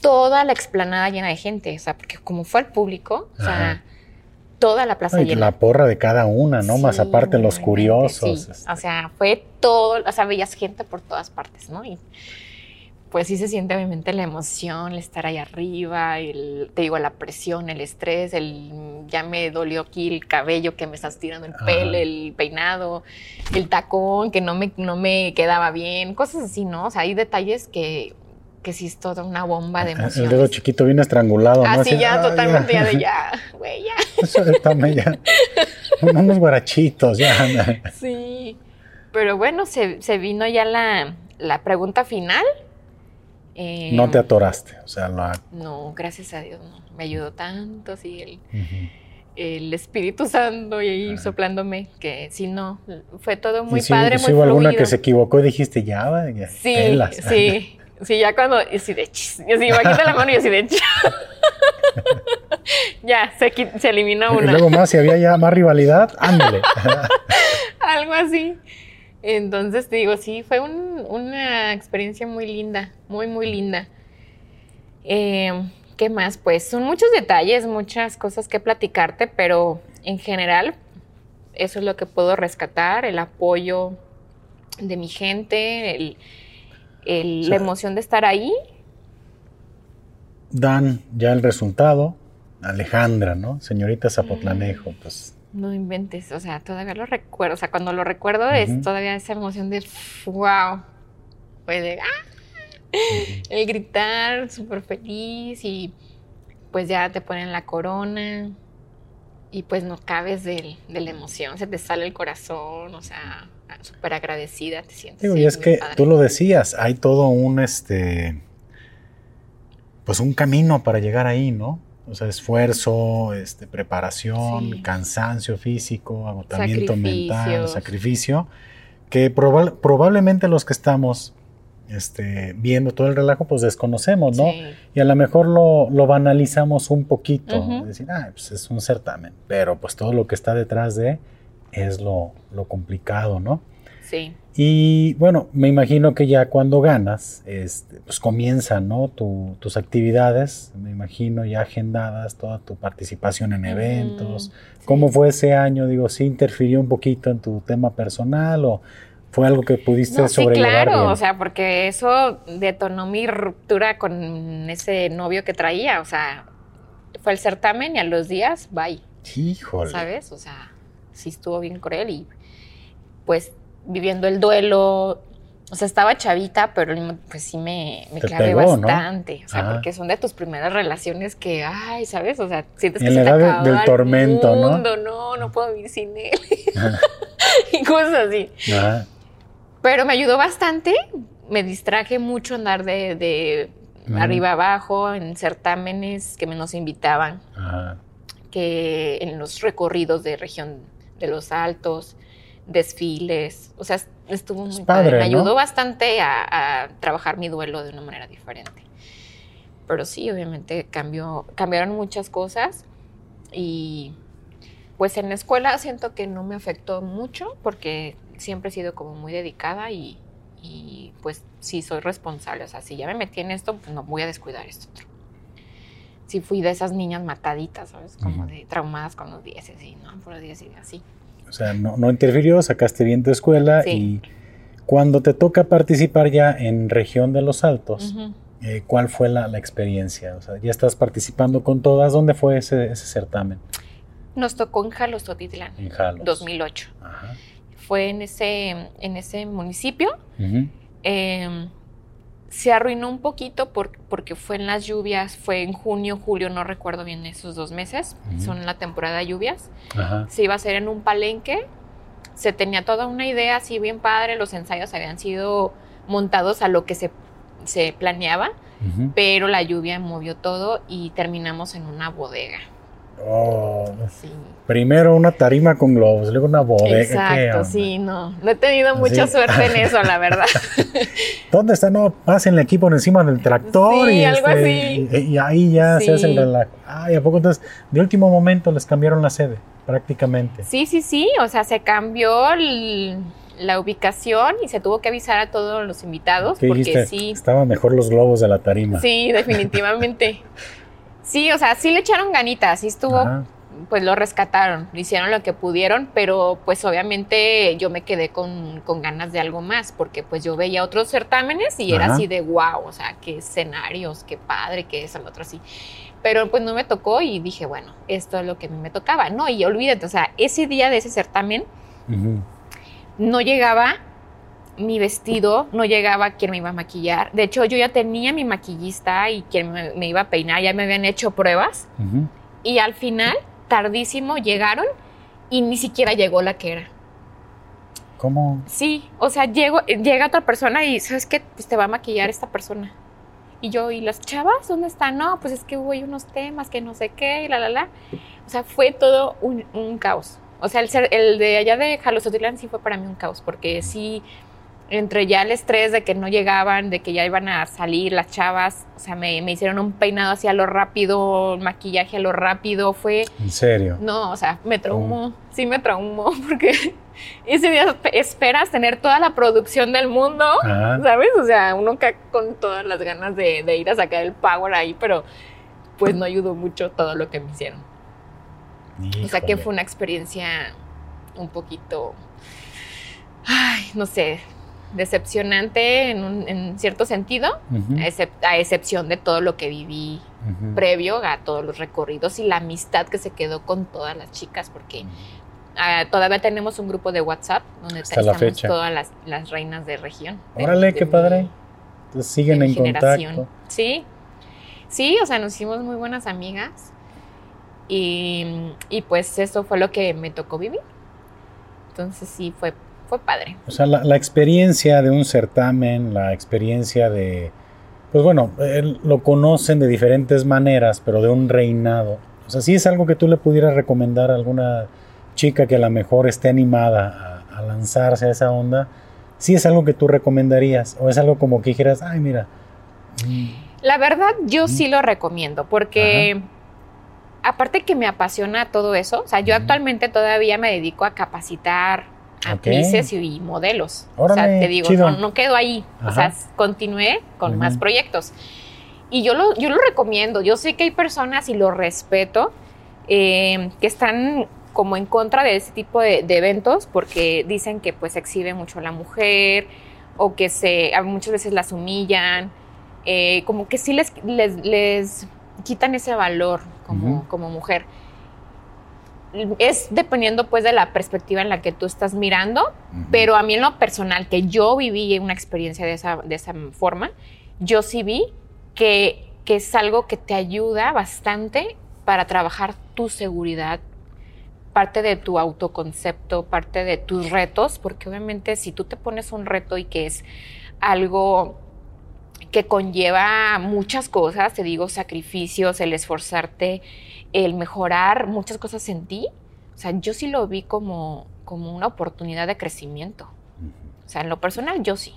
toda la explanada llena de gente, o sea, porque como fue al público, o sea, toda la plaza llena. La porra de cada una, ¿no? Más aparte los curiosos. O sea, fue todo, o sea, veías gente por todas partes, ¿no? Y pues sí se siente obviamente la emoción, el estar ahí arriba, el, te digo, la presión, el estrés, el ya me dolió aquí el cabello que me estás tirando el pelo, el peinado, el tacón que no me, no me quedaba bien, cosas así, ¿no? O sea, hay detalles que, que sí es toda una bomba de emoción. El dedo chiquito viene estrangulado, ¿no? Así, ya, totalmente, ya de ya, güey, ya. Suéltame ya. Unos guarachitos, ya. Sí, pero bueno, se, se vino ya la, la pregunta final no te atoraste, o sea, no. gracias a Dios, no. Me ayudó tanto, así, el, el Espíritu Santo y ahí soplándome, que si no, fue todo muy padre, muy hubo alguna que se equivocó y dijiste, ya, ya Sí, sí, sí, ya cuando, y así de, y así, bajita la mano y así de, ya, se, se eliminó una. Y luego más, si había ya más rivalidad, ándale. Algo así. Entonces te digo, sí, fue una experiencia muy linda, muy, muy linda. Em, ¿Qué más? Pues son muchos detalles, muchas cosas que platicarte, pero en general eso es lo que puedo rescatar, el apoyo de mi gente, la emoción de estar ahí. Dan ya el resultado, Alejandra, ¿no? Señorita Zapotlanejo, pues. No inventes, o sea, todavía lo recuerdo, o sea, cuando lo recuerdo es todavía esa emoción de wow, fue de, ah, el gritar súper feliz y pues ya te ponen la corona y pues no cabes de, la emoción, se te sale el corazón, o sea, súper agradecida te sientes. y es que tú lo decías, hay todo un, este, pues un camino para llegar ahí, ¿no? O sea, esfuerzo, este, preparación, cansancio físico, agotamiento mental, sacrificio, que probablemente los que estamos este, viendo todo el relajo, pues desconocemos, ¿no? Y a lo mejor lo, banalizamos un poquito, decir, ah, pues es un certamen, pero pues todo lo que está detrás de es lo, lo complicado, ¿no? Sí. Y bueno, me imagino que ya cuando ganas, este, pues comienzan, ¿no? tus actividades, me imagino ya agendadas, toda tu participación en eventos. ¿Cómo fue ese año? Digo, ¿sí interfirió un poquito en tu tema personal o fue algo que pudiste no? Sí, claro, o sea, porque eso detonó mi ruptura con ese novio que traía, o sea, fue el certamen y a los días, bye. Híjole. ¿Sabes? O sea, sí estuvo bien cruel y pues viviendo el duelo. O sea, estaba chavita, pero pues sí me, me clavé bastante. O sea, porque son de tus primeras relaciones que, ay, ¿sabes? O sea, sientes que se te acaba del tormento, mundo, ¿no? ¿no? No puedo vivir sin él. y cosas así. Pero me ayudó bastante. Me distraje mucho andar de, de arriba abajo en certámenes que me nos invitaban. Que en los recorridos de región de los altos desfiles, o sea, estuvo muy padre, Me ayudó bastante a, trabajar mi duelo de una manera diferente. Pero sí, obviamente cambió, cambiaron muchas cosas y pues en la escuela siento que no me afectó mucho porque siempre he sido como muy dedicada y, pues sí soy responsable. O sea, si ya me metí en esto, pues no voy a descuidar esto otro. Sí fui de esas niñas mataditas, ¿sabes? Como de traumadas con los dieces y no, por los dieces y así. O sea, no, interfirió, sacaste bien tu escuela y cuando te toca participar ya en región de los altos, eh, ¿cuál fue la, experiencia? O sea, ya estás participando con todas. ¿Dónde fue ese, certamen? Nos tocó en Jalostotitlán. En Jalos. 2008. Ajá. Fue en ese, en ese municipio se arruinó un poquito porque fue en las lluvias, fue en junio, julio, no recuerdo bien esos dos meses, son la temporada de lluvias. Se iba a hacer en un palenque, se tenía toda una idea así bien padre, los ensayos habían sido montados a lo que se, se planeaba, pero la lluvia movió todo y terminamos en una bodega. Oh, Primero una tarima con globos, luego una bodega. Exacto, sí, no. No he tenido mucha suerte en eso, la verdad. ¿Dónde está? No, pasen el equipo encima del tractor y, algo este, así. Y, ahí ya se hace el relajo. Ay, ¿a poco entonces? De último momento les cambiaron la sede, prácticamente. Sí, sí, sí. O sea, se cambió la ubicación y se tuvo que avisar a todos los invitados porque sí. Estaban mejor los globos de la tarima. Sí, definitivamente. Sí, o sea, sí le echaron ganitas, sí estuvo, pues lo rescataron, hicieron lo que pudieron, pero pues obviamente yo me quedé con, ganas de algo más, porque pues yo veía otros certámenes y era así de wow, o sea, qué escenarios, qué padre, qué eso, lo otro así. Pero pues no me tocó y dije, bueno, esto es lo que a mí me tocaba, ¿no? Y olvídate, o sea, ese día de ese certamen no llegaba mi vestido, no llegaba quien me iba a maquillar. De hecho, yo ya tenía mi maquillista y quien me, iba a peinar, ya me habían hecho pruebas. Y al final, tardísimo, llegaron y ni siquiera llegó la que era. ¿Cómo? Sí, o sea, llega otra persona y, ¿sabes qué? Pues te va a maquillar esta persona. Y yo, ¿y las chavas dónde están? No, pues es que hubo unos temas que no sé qué y la, la, la. O sea, fue todo un, caos. O sea, el, el de allá de Jalosotitlán sí fue para mí un caos, porque sí entre ya el estrés de que no llegaban, de que ya iban a salir las chavas, o sea, me, hicieron un peinado así a lo rápido, maquillaje a lo rápido, fue... ¿En serio? No, o sea, me traumó, sí me traumó, porque ese día esperas tener toda la producción del mundo, ¿sabes? O sea, uno cae con todas las ganas de, ir a sacar el power ahí, pero pues no ayudó mucho todo lo que me hicieron. O sea, que fue una experiencia un poquito... Ay, no sé, decepcionante en, cierto sentido, a, excepción de todo lo que viví previo a todos los recorridos y la amistad que se quedó con todas las chicas, porque ah, todavía tenemos un grupo de WhatsApp donde estamos todas las, reinas de región. Órale, qué padre. Entonces siguen en contacto. Sí, sí, o sea, nos hicimos muy buenas amigas y, pues eso fue lo que me tocó vivir. Entonces sí, fue, fue padre. O sea, la, experiencia de un certamen, la experiencia de, pues bueno, lo conocen de diferentes maneras, pero de un reinado. O sea, sí es algo que tú le pudieras recomendar a alguna chica que a lo mejor esté animada a, lanzarse a esa onda. Sí es algo que tú recomendarías o es algo como que dijeras, ay, mira. Mm, la verdad, yo sí lo recomiendo porque aparte que me apasiona todo eso, o sea, yo actualmente todavía me dedico a capacitar actrices y, modelos. o sea, te digo, no, quedo ahí, o sea, continué con más proyectos. Y yo lo, yo lo recomiendo, yo sé que hay personas y lo respeto, eh, que están como en contra de ese tipo de, eventos porque dicen que pues exhibe mucho a la mujer o que se muchas veces las humillan, eh, como que sí les, les quitan ese valor como, como mujer. Es dependiendo pues de la perspectiva en la que tú estás mirando, pero a mí en lo personal, que yo viví una experiencia de esa, de esa forma, yo sí vi que, que es algo que te ayuda bastante para trabajar tu seguridad, parte de tu autoconcepto, parte de tus retos, porque obviamente si tú te pones un reto y que es algo que conlleva muchas cosas, te digo, sacrificios, el esforzarte, el mejorar muchas cosas en ti. O sea, yo sí lo vi como, como una oportunidad de crecimiento. O sea, en lo personal yo sí.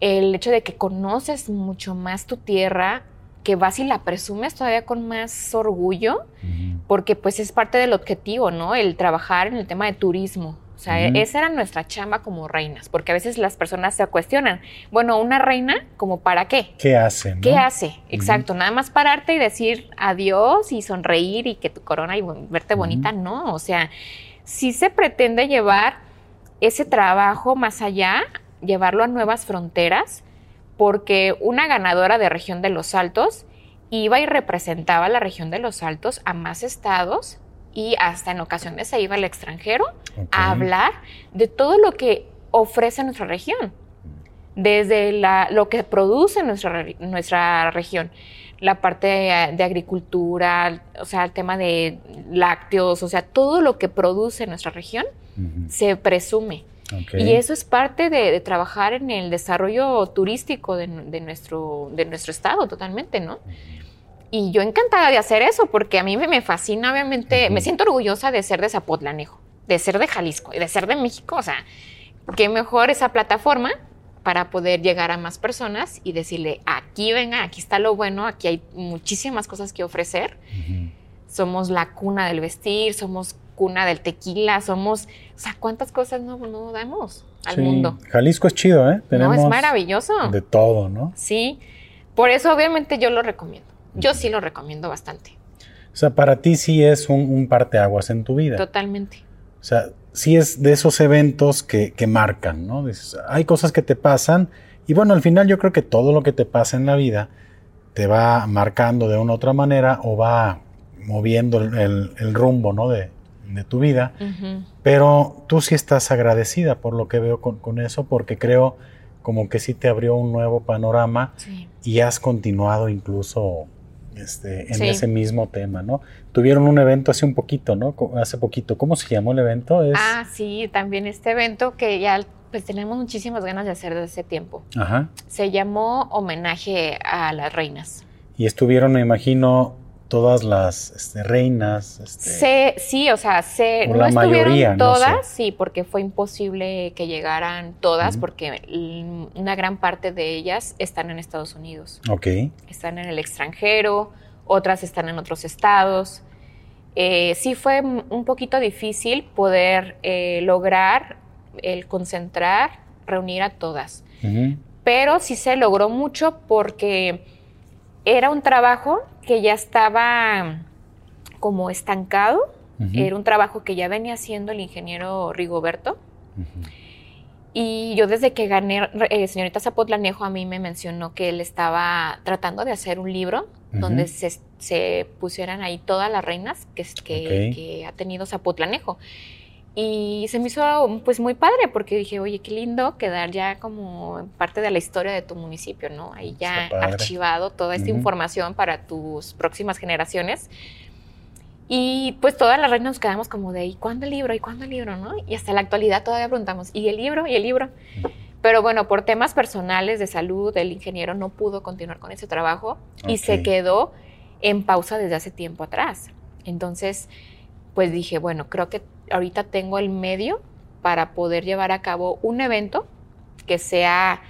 El hecho de que conoces mucho más tu tierra, que vas y la presumes todavía con más orgullo, porque pues es parte del objetivo, ¿no? El trabajar en el tema de turismo. O sea, esa era nuestra chamba como reinas, porque a veces las personas se cuestionan, bueno, una reina, ¿como para qué? ¿Qué hace? ¿Qué hace? Exacto, nada más pararte y decir adiós y sonreír y que tu corona y verte bonita, no, o sea, sí se pretende llevar ese trabajo más allá, llevarlo a nuevas fronteras, porque una ganadora de región de los Altos iba y representaba la región de los Altos a más estados y hasta en ocasiones se iba al extranjero a hablar de todo lo que ofrece nuestra región, desde lo que produce nuestra, nuestra región, la parte de, agricultura, o sea, el tema de lácteos, o sea, todo lo que produce nuestra región se presume. Y eso es parte de, trabajar en el desarrollo turístico de, nuestro, de nuestro estado totalmente, ¿no? Y yo encantada de hacer eso, porque a mí me, fascina, obviamente, me siento orgullosa de ser de Zapotlanejo, de ser de Jalisco y de ser de México. O sea, qué mejor esa plataforma para poder llegar a más personas y decirle, aquí venga, aquí está lo bueno, aquí hay muchísimas cosas que ofrecer. Somos la cuna del vestir, somos cuna del tequila, somos, o sea, ¿cuántas cosas no, no damos al mundo? Jalisco es chido, ¿eh? no, es maravilloso. De todo, ¿no? Sí, por eso obviamente yo lo recomiendo. Yo sí lo recomiendo bastante. O sea, para ti sí es un, parteaguas en tu vida. Totalmente. O sea, sí es de esos eventos que, marcan, ¿no? hay cosas que te pasan y bueno, al final yo creo que todo lo que te pasa en la vida te va marcando de una u otra manera o va moviendo el, rumbo, ¿no? De, tu vida. Pero tú sí estás agradecida por lo que veo con, eso, porque creo como que sí te abrió un nuevo panorama y has continuado incluso este, en ese mismo tema, ¿no? Tuvieron un evento hace un poquito, ¿no? Hace poquito. ¿Cómo se llamó el evento? Ah, sí, también este evento que ya pues tenemos muchísimas ganas de hacer desde ese tiempo. Ajá. Se llamó Homenaje a las Reinas. Y estuvieron, me imagino, todas las este, reinas. Este, sí, o sea, se, no estuvieron todas, sí, porque fue imposible que llegaran todas, porque una gran parte de ellas están en Estados Unidos. Ok. Están en el extranjero, otras están en otros estados. Eh, sí fue un poquito difícil poder eh, lograr el concentrar, reunir a todas. Pero sí se logró mucho porque era un trabajo que ya estaba como estancado, era un trabajo que ya venía haciendo el ingeniero Rigoberto. Y yo desde que gané, eh, señorita Zapotlanejo a mí me mencionó que él estaba tratando de hacer un libro donde se, pusieran ahí todas las reinas que, que, que ha tenido Zapotlanejo. Y se me hizo pues muy padre porque dije, oye, qué lindo quedar ya como parte de la historia de tu municipio, ¿no? Ahí ya archivado toda esta información para tus próximas generaciones. Y pues todas las reinas nos quedamos como de, ¿y cuándo el libro? ¿Y cuándo el libro? ¿no? Y hasta la actualidad todavía preguntamos, ¿y el libro? ¿Y el libro? Pero bueno, por temas personales de salud, el ingeniero no pudo continuar con ese trabajo y se quedó en pausa desde hace tiempo atrás. Entonces, pues dije, bueno, creo que ahorita tengo el medio para poder llevar a cabo un evento que sea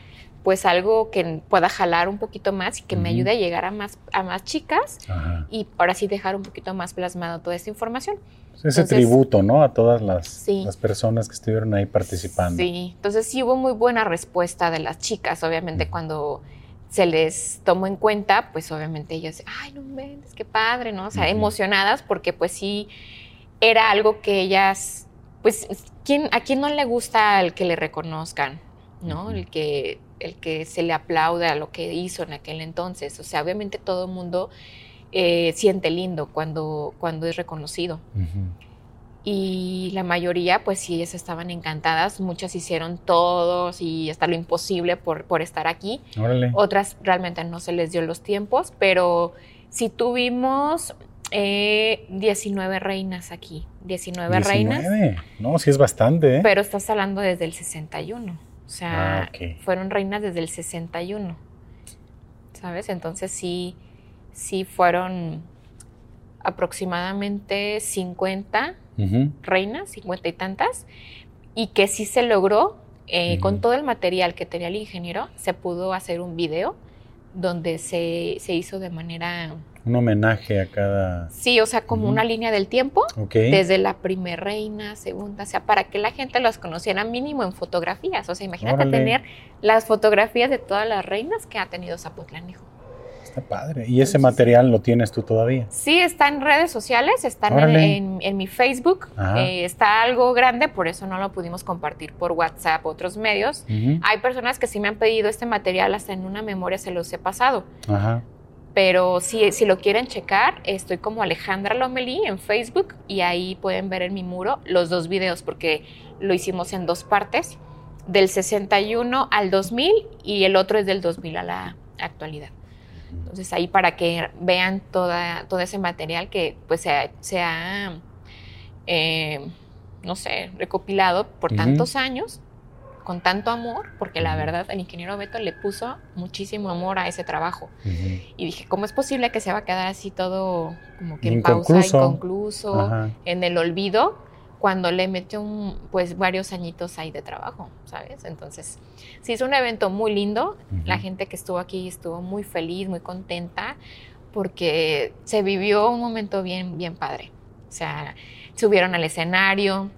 pues algo que pueda jalar un poquito más y que me ayude a llegar a más, a más chicas y ahora sí dejar un poquito más plasmado toda esta información. Ese tributo, ¿no? A todas las, las, personas que estuvieron ahí participando. Sí, entonces sí hubo muy buena respuesta de las chicas, obviamente cuando se les tomó en cuenta, pues obviamente ellas, ay, no me ves, qué padre, ¿no? O sea, emocionadas porque pues sí era algo que ellas, pues, ¿quién, ¿a quién no le gusta el que le reconozcan, ¿no? El que, el que se le aplaude a lo que hizo en aquel entonces. O sea, obviamente todo el mundo eh, siente lindo cuando, cuando es reconocido. Y la mayoría, pues sí, ellas estaban encantadas. Muchas hicieron todos y hasta lo imposible por, por estar aquí. Otras realmente no se les dio los tiempos, pero sí tuvimos 19 eh, reinas aquí. 19, reinas. No, sí es bastante. ¿eh? Pero estás hablando desde el 61. O sea, ah, fueron reinas desde el 61. ¿Sabes? Entonces sí, sí fueron aproximadamente 50 reinas, 50 y tantas. Y que sí se logró, eh, con todo el material que tenía el ingeniero, se pudo hacer un video donde se, se hizo de manera un homenaje a cada... Sí, o sea, como una línea del tiempo, desde la primera reina, segunda, o sea, para que la gente los conociera mínimo en fotografías. O sea, imagínate tener las fotografías de todas las reinas que ha tenido Zapotlanejo. Está padre. ¿Y ese material lo tienes tú todavía? Sí, está en redes sociales, está en, mi Facebook. Eh, está algo grande, por eso no lo pudimos compartir por WhatsApp, otros medios. Hay personas que sí me han pedido este material, hasta en una memoria se los he pasado. Ajá pero si, si lo quieren checar, estoy como Alejandra Lomelí en Facebook y ahí pueden ver en mi muro los dos videos porque lo hicimos en dos partes, del 61 al 2000 y el otro es del 2000 a la actualidad. Entonces ahí para que vean toda, todo ese material que pues se ha, eh, no sé, recopilado por tantos años con tanto amor, porque la verdad el ingeniero Beto le puso muchísimo amor a ese trabajo. Y dije, ¿cómo es posible que se va a quedar así todo como que en pausa, inconcluso, en el olvido, cuando le metió un, pues varios añitos ahí de trabajo, ¿sabes? Entonces, sí, es un evento muy lindo. La gente que estuvo aquí estuvo muy feliz, muy contenta, porque se vivió un momento bien, bien padre. O sea, subieron al escenario,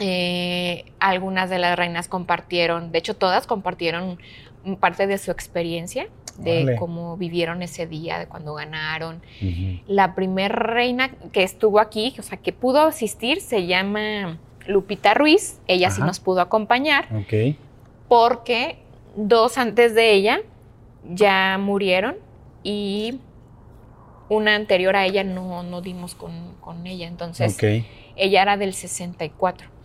eh, algunas de las reinas compartieron, de hecho todas compartieron parte de su experiencia, de cómo vivieron ese día, de cuando ganaron. La primera reina que estuvo aquí, o sea, que pudo asistir, se llama Lupita Ruiz, ella sí nos pudo acompañar, porque dos antes de ella ya murieron y una anterior a ella no, no dimos con, ella, entonces ella era del 64.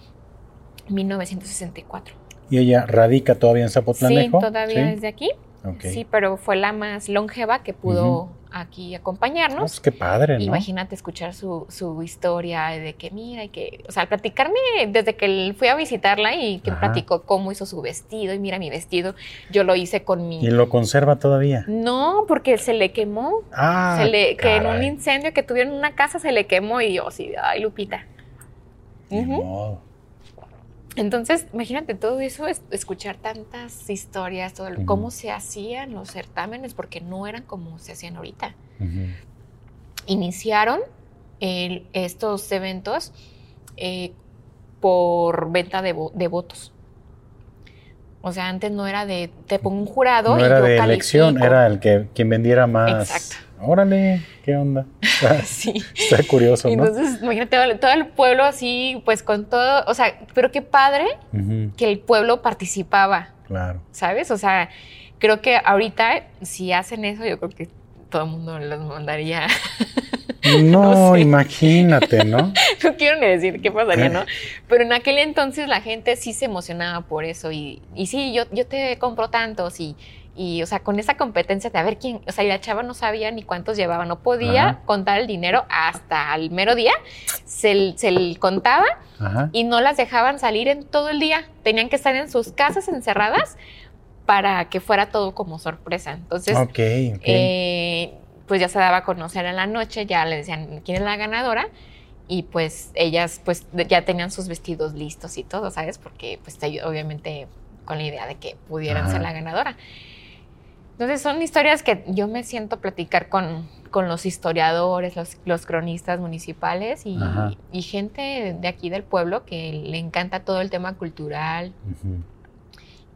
1964. ¿Y ella radica todavía en Zapotlanejo? Sí, todavía desde aquí. Sí, pero fue la más longeva que pudo aquí acompañarnos. qué padre, ¿no? Imagínate escuchar su, su, historia de que mira y que, o sea, platicarme desde que fui a visitarla y que platicó cómo hizo su vestido y mira mi vestido, yo lo hice con mi... ¿Y lo conserva todavía? No, porque se le quemó. Ah, se le, que en un incendio que tuvieron en una casa se le quemó y yo así, ay, Lupita. Entonces, imagínate todo eso, escuchar tantas historias, todo, cómo se hacían los certámenes, porque no eran como se hacían ahorita. Iniciaron estos eventos eh, por venta de, votos. O sea, antes no era de te pongo un jurado no era de elección, era el que quien vendiera más. Exacto. Órale, ¿qué onda? sí. Está curioso, ¿no? Entonces, imagínate todo el pueblo así, pues con todo, o sea, pero qué padre que el pueblo participaba. Claro. ¿Sabes? O sea, creo que ahorita, si hacen eso, yo creo que todo el mundo los mandaría No, imagínate, ¿no? no quiero ni decir qué pasaría, ¿no? Pero en aquel entonces la gente sí se emocionaba por eso y, y sí, yo, yo te compro tantos y, y, o sea, con esa competencia de a ver quién, o sea, y la chava no sabía ni cuántos llevaba, no podía contar el dinero hasta el mero día, se, se contaba y no las dejaban salir en todo el día, tenían que estar en sus casas encerradas para que fuera todo como sorpresa. Entonces, eh, pues ya se daba a conocer en la noche, ya le decían quién es la ganadora y pues ellas pues ya tenían sus vestidos listos y todo, ¿sabes? Porque pues obviamente con la idea de que pudieran ser la ganadora. Entonces son historias que yo me siento platicar con, con los historiadores, los, cronistas municipales y, gente de aquí del pueblo que le encanta todo el tema cultural.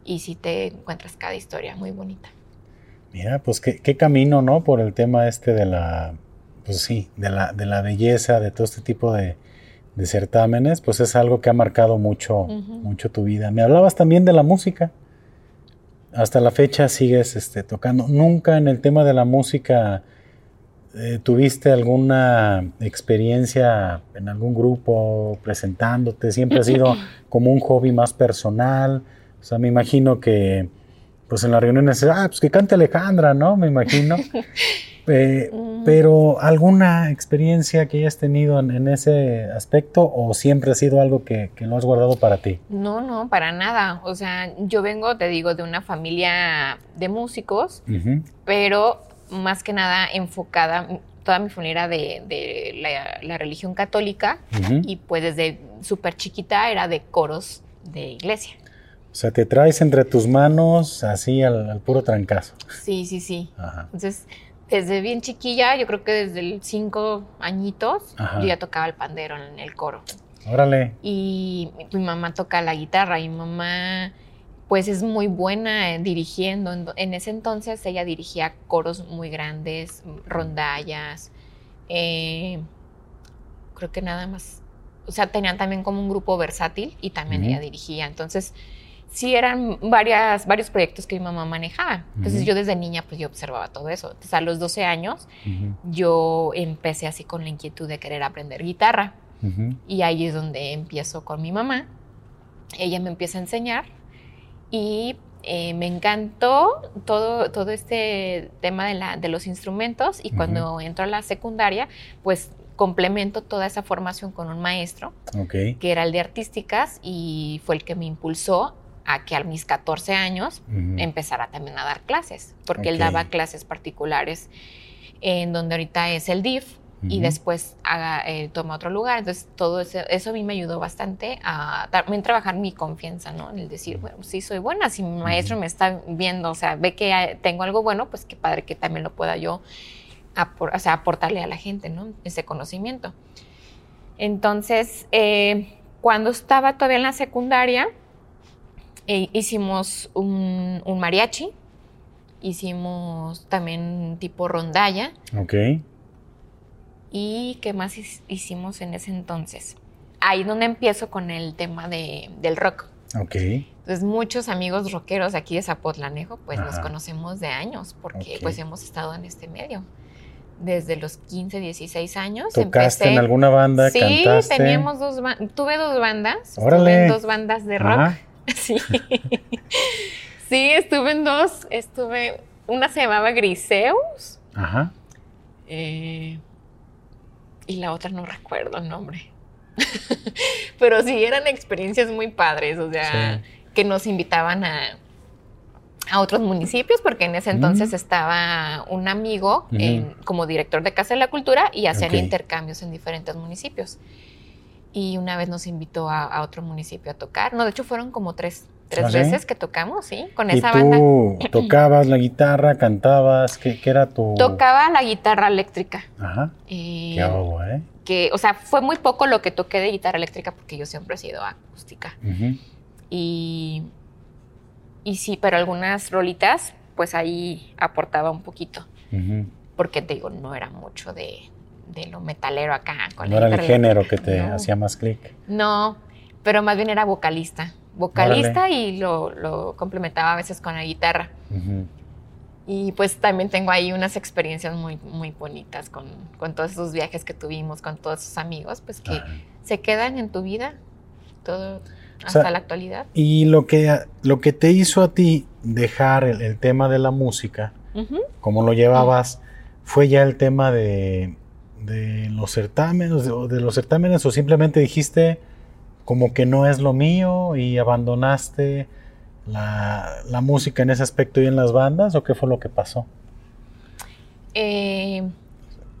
Y si te encuentras cada historia muy bonita. Mira, pues qué, camino, ¿no? Por el tema este de la, pues sí, de la, de la belleza, de todo este tipo de, certámenes, pues es algo que ha marcado mucho, mucho tu vida. Me hablabas también de la música. Hasta la fecha sigues este, tocando. Nunca en el tema de la música eh, tuviste alguna experiencia en algún grupo presentándote. Siempre ha sido como un hobby más personal. O sea, me imagino que pues en las reuniones, ah, pues que cante Alejandra, ¿no? Me imagino. Eh, mm. pero alguna experiencia que hayas tenido en, ese aspecto o siempre ha sido algo que, lo has guardado para ti? No, no, para nada. O sea, yo vengo, te digo, de una familia de músicos, pero más que nada enfocada, toda mi familia de, de la, religión católica y pues desde súper chiquita era de coros de iglesia. O sea, te traes entre tus manos así al, puro trancazo. Sí, sí, sí. Entonces, desde bien chiquilla, yo creo que desde el cinco añitos, yo ya tocaba el pandero en el coro. Órale. Y mi mamá toca la guitarra y mi mamá pues es muy buena dirigiendo. En ese entonces ella dirigía coros muy grandes, rondallas, eh, creo que nada más. O sea, tenían también como un grupo versátil y también ella dirigía. Entonces, sí eran varias, varios proyectos que mi mamá manejaba. Entonces yo desde niña pues yo observaba todo eso. Entonces a los 12 años yo empecé así con la inquietud de querer aprender guitarra. Y ahí es donde empiezo con mi mamá. Ella me empieza a enseñar y eh, me encantó todo, todo este tema de, la, de los instrumentos y cuando entro a la secundaria pues complemento toda esa formación con un maestro que era el de artísticas y fue el que me impulsó a que a mis 14 años empezara también a dar clases, porque él daba clases particulares en donde ahorita es el DIF y después haga, eh, toma otro lugar. Entonces, todo eso, eso, a mí me ayudó bastante a también trabajar mi confianza, ¿no? En el decir, bueno, sí soy buena, si mi maestro me está viendo, o sea, ve que tengo algo bueno, pues qué padre que también lo pueda yo o sea, aportarle a la gente, ¿no? Ese conocimiento. Entonces, eh, cuando estaba todavía en la secundaria, e hicimos un, mariachi, hicimos también tipo rondalla. Ok. ¿Y qué más hicimos en ese entonces? Ahí es donde empiezo con el tema de, del rock. Ok. Entonces muchos amigos rockeros aquí de Zapotlanejo pues nos conocemos de años porque pues hemos estado en este medio. Desde los 15, 16 años. ¿Tocaste en alguna banda? Sí, teníamos dos tuve dos bandas. Órale. Tuve dos bandas de rock. Sí. sí, estuve en dos. Estuve. Una se llamaba Griseus. Ajá. Eh, y la otra no recuerdo el nombre. Pero sí, eran experiencias muy padres. O sea, que nos invitaban a, a otros municipios, porque en ese entonces estaba un amigo como director de Casa de la Cultura y hacían intercambios en diferentes municipios y una vez nos invitó a, otro municipio a tocar. No, de hecho fueron como tres, tres ¿Ah, veces que tocamos, sí, con esa ¿Y tú tocabas la guitarra, cantabas? ¿Qué, era tu...? Tocaba la guitarra eléctrica. Ajá. Eh, Qué hago, ¿eh? Que, o sea, fue muy poco lo que toqué de guitarra eléctrica porque yo siempre he sido acústica. Y... Y sí, pero algunas rolitas, pues ahí aportaba un poquito. Porque te digo, no era mucho de, de lo metalero acá. Con no era el género que te hacía más clic. No, pero más bien era vocalista. Vocalista y lo, complementaba a veces con la guitarra. Y pues también tengo ahí unas experiencias muy, muy bonitas con, todos esos viajes que tuvimos, con todos esos amigos, pues que se quedan en tu vida todo hasta la actualidad. Y lo que, lo que te hizo a ti dejar el, tema de la música, como lo llevabas, fue ya el tema de, de los certámenes, de, los certámenes, o simplemente dijiste como que no es lo mío y abandonaste la, música en ese aspecto y en las bandas, o qué fue lo que pasó? Eh,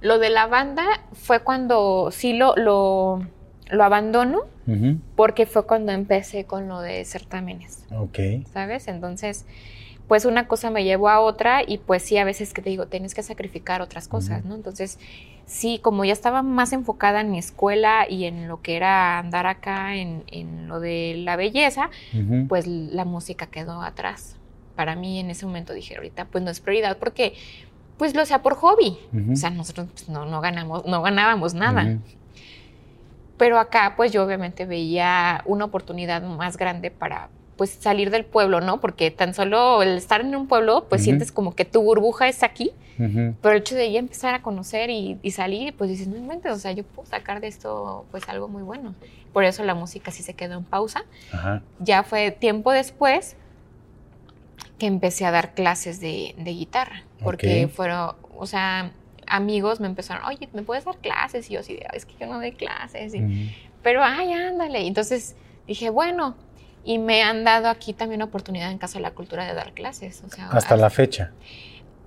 lo de la banda fue cuando sí lo, lo, abandono, porque fue cuando empecé con lo de certámenes. Ok. ¿Sabes? Entonces, pues una cosa me llevó a otra y pues sí, a veces que te digo, tienes que sacrificar otras cosas, ¿no? Entonces, sí, como ya estaba más enfocada en mi escuela y en lo que era andar acá, en, lo de la belleza, pues la música quedó atrás. Para mí en ese momento dije, ahorita pues no es prioridad porque pues lo sea por hobby. O sea, nosotros pues, no, no, ganamos, no ganábamos nada. Pero acá pues yo obviamente veía una oportunidad más grande para pues salir del pueblo, ¿no? Porque tan solo el estar en un pueblo, pues sientes como que tu burbuja es aquí, pero el hecho de ya empezar a conocer y, salir, pues dices, no inventes, o sea, yo puedo sacar de esto pues algo muy bueno. Por eso la música sí se quedó en pausa. Ya fue tiempo después que empecé a dar clases de, guitarra, porque fueron, o sea, amigos me empezaron, oye, ¿me puedes dar clases? Y yo así, es que yo no doy clases, pero, ay, ándale. Entonces dije, bueno, y me han dado aquí también oportunidad en Casa de la Cultura de dar clases. O sea, hasta la fecha.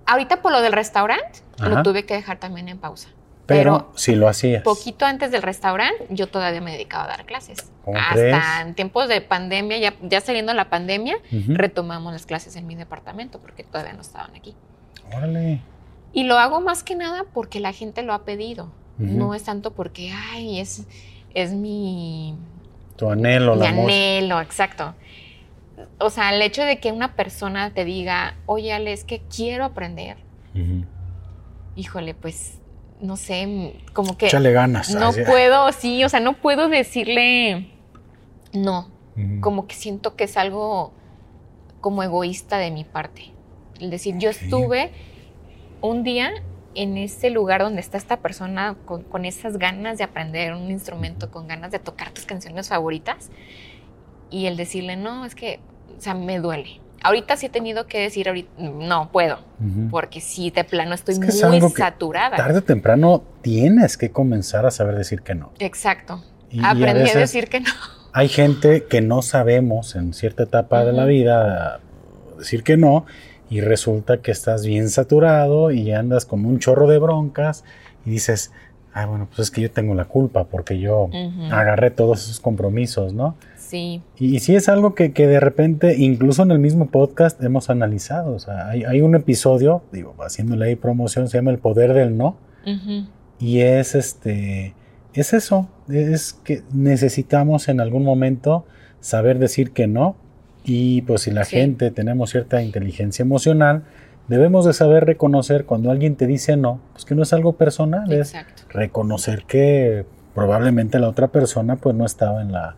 Ahorita por lo del restaurante, lo tuve que dejar también en pausa. Pero, si lo hacías. Poquito antes del restaurante, yo todavía me dedicaba a dar clases. Hasta en tiempos de pandemia, ya, ya saliendo la pandemia, retomamos las clases en mi departamento porque todavía no estaban aquí. Órale. Y lo hago más que nada porque la gente lo ha pedido. No es tanto porque, ay, es, es mi, tu anhelo, la Mi anhelo, exacto. O sea, el hecho de que una persona te diga, oye, Ale, es que quiero aprender. Híjole, pues, no sé, como que... Échale ganas. No puedo, sí, o sea, no puedo decirle no. Como que siento que es algo como egoísta de mi parte. Es decir, yo estuve un día en ese lugar donde está esta persona con, esas ganas de aprender un instrumento, con ganas de tocar tus canciones favoritas, y el decirle, no, es que, o sea, me duele. Ahorita sí he tenido que decir, ahorita, no puedo, porque sí, de plano estoy muy saturada. Tarde o temprano tienes que comenzar a saber decir que no. Exacto. Aprendí a, decir que no. Hay gente que no sabemos en cierta etapa de la vida decir que no y resulta que estás bien saturado y andas con un chorro de broncas y dices, ah, bueno, pues es que yo tengo la culpa porque yo agarré todos esos compromisos, ¿no? Sí. Y, sí es algo que, de repente, incluso en el mismo podcast, hemos analizado. O sea, hay, un episodio, digo, haciéndole ahí promoción, se llama El Poder del No. Y es este, es eso, es que necesitamos en algún momento saber decir que no y pues si la gente tenemos cierta inteligencia emocional, debemos de saber reconocer cuando alguien te dice no, pues que no es algo personal, es reconocer que probablemente la otra persona pues no estaba en la,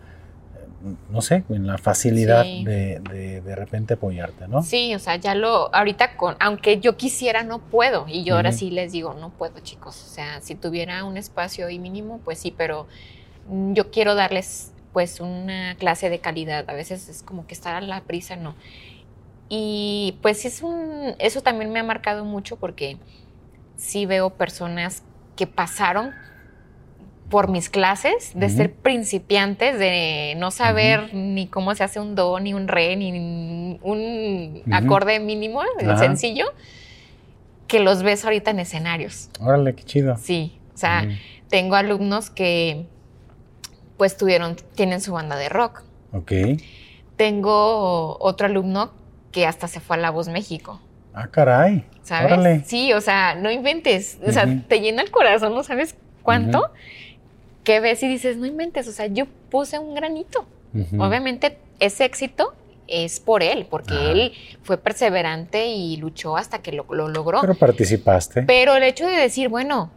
no sé, en la facilidad de, de, repente apoyarte, ¿no? Sí, o sea, ya lo, ahorita con, aunque yo quisiera, no puedo. Y yo ahora sí les digo, no puedo, chicos. O sea, si tuviera un espacio ahí mínimo, pues sí, pero yo quiero darles pues una clase de calidad. A veces es como que estar a la prisa, no. Y pues es un, eso también me ha marcado mucho porque sí veo personas que pasaron por mis clases, de ser principiantes, de no saber ni cómo se hace un do, ni un re, ni un acorde mínimo, sencillo, que los ves ahorita en escenarios. Órale, qué chido. Sí, o sea, tengo alumnos que pues tuvieron, tienen su banda de rock. Ok. Tengo otro alumno que hasta se fue a La Voz México. Ah, caray. ¿Sabes? Sí, o sea, no inventes. O sea, te llena el corazón, no sabes cuánto. Que ves y dices, no inventes. O sea, yo puse un granito. Obviamente, ese éxito es por él, porque él fue perseverante y luchó hasta que lo, logró. Pero participaste. Pero el hecho de decir, bueno,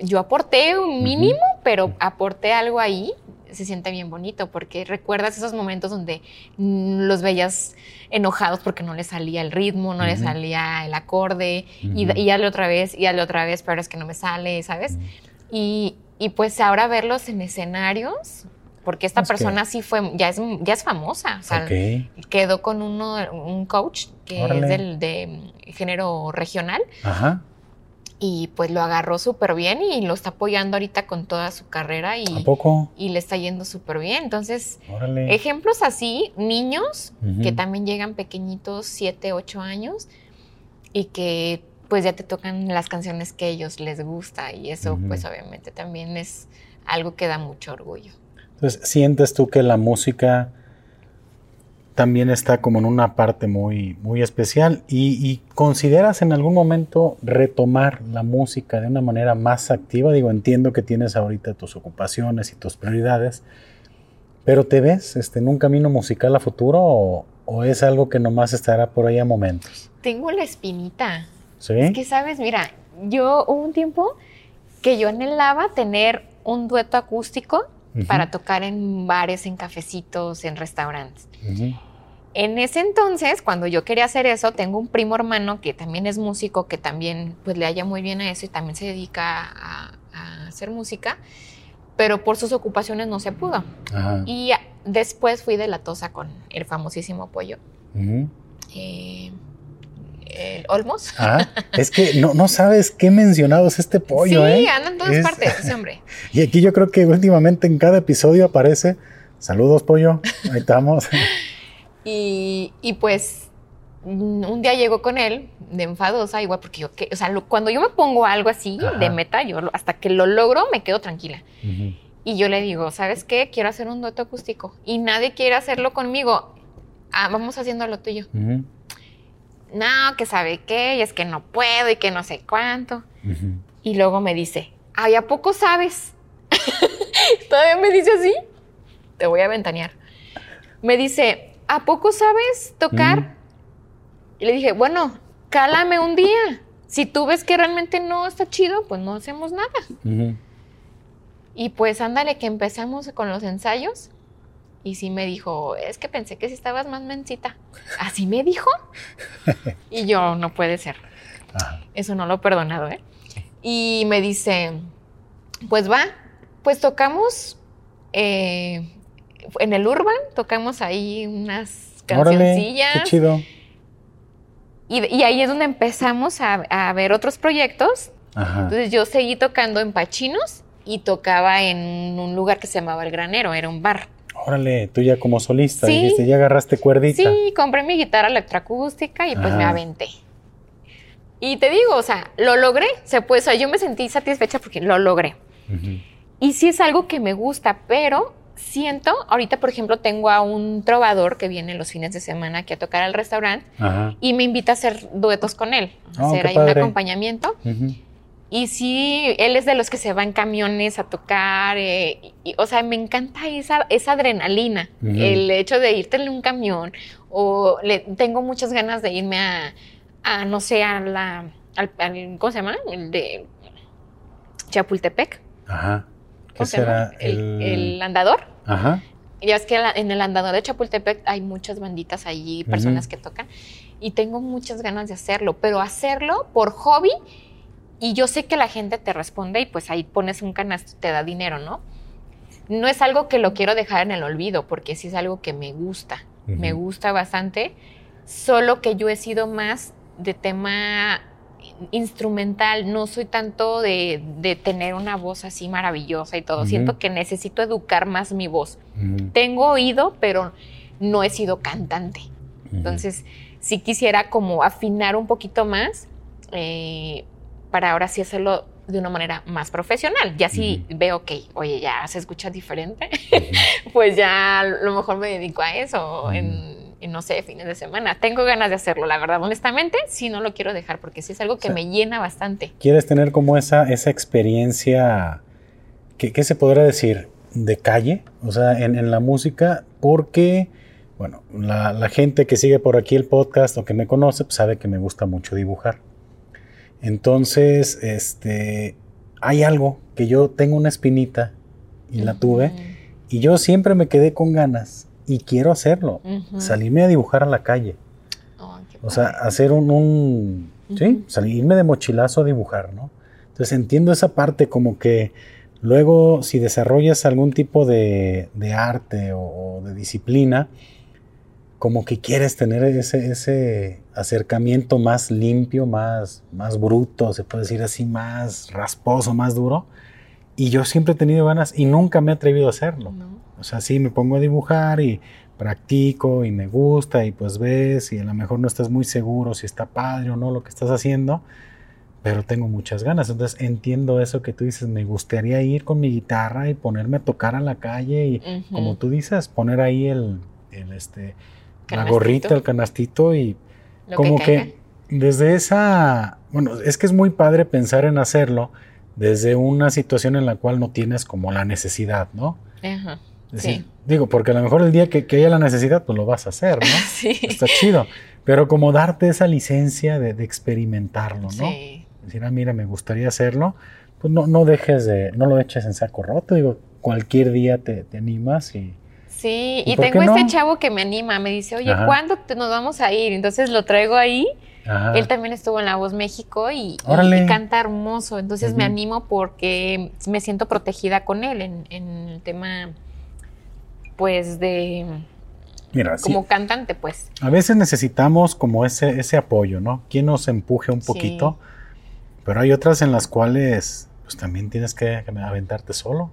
yo aporté un mínimo, pero aporté algo ahí, se siente bien bonito porque recuerdas esos momentos donde los veías enojados porque no les salía el ritmo, no les salía el acorde y, y dale otra vez y dale otra vez, pero es que no me sale, ¿sabes? y, y, pues ahora verlos en escenarios, porque esta persona sí fue, ya es, ya es famosa, o sea, quedó con uno, un coach que es del, de género regional. Ajá y pues lo agarró súper bien y lo está apoyando ahorita con toda su carrera y, y le está yendo súper bien. Entonces, ejemplos así, niños que también llegan pequeñitos, 7, 8 años y que pues ya te tocan las canciones que a ellos les gusta y eso pues obviamente también es algo que da mucho orgullo. Entonces, ¿sientes tú que la música también está como en una parte muy, muy especial. Y, consideras en algún momento retomar la música de una manera más activa? Digo, entiendo que tienes ahorita tus ocupaciones y tus prioridades, pero ¿te ves este, en un camino musical a futuro o, es algo que nomás estará por ahí a momentos? Tengo la espinita. ¿Sí? Es que, sabes, mira, yo hubo un tiempo que yo anhelaba tener un dueto acústico para tocar en bares, en cafecitos, en restaurantes. En ese entonces, cuando yo quería hacer eso, tengo un primo hermano que también es músico, que también pues le haya muy bien a eso y también se dedica a, hacer música, pero por sus ocupaciones no se pudo. Y después fui de la tosa con el famosísimo pollo. Eh, Olmos. es que no, no sabes qué mencionado es este pollo, sí, ¿eh? anda en todas partes ese hombre. y aquí yo creo que últimamente en cada episodio aparece, saludos pollo, ahí estamos. Y, pues un día llegó con él de enfadosa, igual porque yo, o sea, cuando yo me pongo algo así de meta, yo hasta que lo logro me quedo tranquila. Y yo le digo, ¿sabes qué? Quiero hacer un dueto acústico y nadie quiere hacerlo conmigo. Ah, vamos haciendo lo tuyo. No, que sabe qué, y es que no puedo y que no sé cuánto. Y luego me dice, ay, ¿a poco sabes? Todavía me dice así. Te voy a ventanear. Me dice, ¿a poco sabes tocar? Y le dije, bueno, cálame un día. Si tú ves que realmente no está chido, pues no hacemos nada. Y pues ándale que empezamos con los ensayos. Y sí me dijo, es que pensé que si estabas más mencita. ¿Así me dijo? y yo, no puede ser. Eso no lo he perdonado, ¿eh? Y me dice, pues va, pues tocamos eh, en el Urban tocamos ahí unas cancioncillas. qué chido. Y, ahí es donde empezamos a, ver otros proyectos. Entonces yo seguí tocando en Pachinos y tocaba en un lugar que se llamaba El Granero, era un bar. Órale, tú ya como solista, dijiste, ya agarraste cuerdita. Sí, compré mi guitarra electroacústica y pues me aventé. Y te digo, o sea, lo logré, se puede, o sea, yo me sentí satisfecha porque lo logré. Y sí es algo que me gusta, pero siento, ahorita por ejemplo tengo a un trovador que viene los fines de semana aquí a tocar al restaurante y me invita a hacer duetos con él, a oh, hacer ahí un acompañamiento. Y sí, él es de los que se va en camiones a tocar, eh, y, o sea, me encanta esa, esa adrenalina, el hecho de irte en un camión, o le, tengo muchas ganas de irme a, no sé, a la, al, ¿cómo se llama? El de Chapultepec. Ajá. ¿Qué será? El, andador. Ajá. Ya es que en el andador de Chapultepec hay muchas banditas allí, personas que tocan, y tengo muchas ganas de hacerlo, pero hacerlo por hobby, y yo sé que la gente te responde y pues ahí pones un canasto, te da dinero, ¿no? No es algo que lo quiero dejar en el olvido, porque sí es algo que me gusta, me gusta bastante, solo que yo he sido más de tema instrumental, no soy tanto de, tener una voz así maravillosa y todo. Siento que necesito educar más mi voz. Tengo oído, pero no he sido cantante. Entonces, sí quisiera como afinar un poquito más eh, para ahora sí hacerlo de una manera más profesional. Ya si veo que, oye, ya se escucha diferente, pues ya a lo mejor me dedico a eso en no sé, fines de semana. Tengo ganas de hacerlo, la verdad, honestamente, sí no lo quiero dejar porque sí es algo que me llena bastante. ¿Quieres tener como esa, esa experiencia, ¿qué, se podrá decir? De calle, o sea, en, la música, porque, bueno, la, gente que sigue por aquí el podcast o que me conoce, pues sabe que me gusta mucho dibujar. Entonces, este, hay algo que yo tengo una espinita y la tuve Y yo siempre me quedé con ganas y quiero hacerlo, salirme a dibujar a la calle. Oh, o sea, hacer un, sí, salirme de mochilazo a dibujar, ¿no? Entonces entiendo esa parte como que luego si desarrollas algún tipo de, arte o, de disciplina, como que quieres tener ese, ese acercamiento más limpio, más, más bruto, se puede decir así, más rasposo, más duro. Y yo siempre he tenido ganas y nunca me he atrevido a hacerlo. O sea, sí, me pongo a dibujar y practico y me gusta y pues ves y a lo mejor no estás muy seguro si está padre o no lo que estás haciendo, pero tengo muchas ganas. Entonces entiendo eso que tú dices, me gustaría ir con mi guitarra y ponerme a tocar a la calle y como tú dices, poner ahí el, el este, la gorrita, el canastito y como que, desde esa, bueno, es que es muy padre pensar en hacerlo desde una situación en la cual no tienes como la necesidad, ¿no? Ajá. sí. Digo, porque a lo mejor el día que, haya la necesidad, pues lo vas a hacer, ¿no? sí. Está chido. Pero como darte esa licencia de, experimentarlo, ¿no? Sí. Decir, ah, mira, me gustaría hacerlo, pues no, no dejes de, no lo eches en saco roto. Digo, cualquier día te, te animas y, Sí, y, tengo este chavo que me anima, me dice, oye, ¿cuándo nos vamos a ir? Entonces lo traigo ahí. Él también estuvo en La Voz México y, canta hermoso. Entonces me animo porque me siento protegida con él en, el tema, pues, de... Mira, como cantante, pues. A veces necesitamos como ese, ese apoyo, ¿no? Quien nos empuje un poquito. Pero hay otras en las cuales pues también tienes que aventarte solo.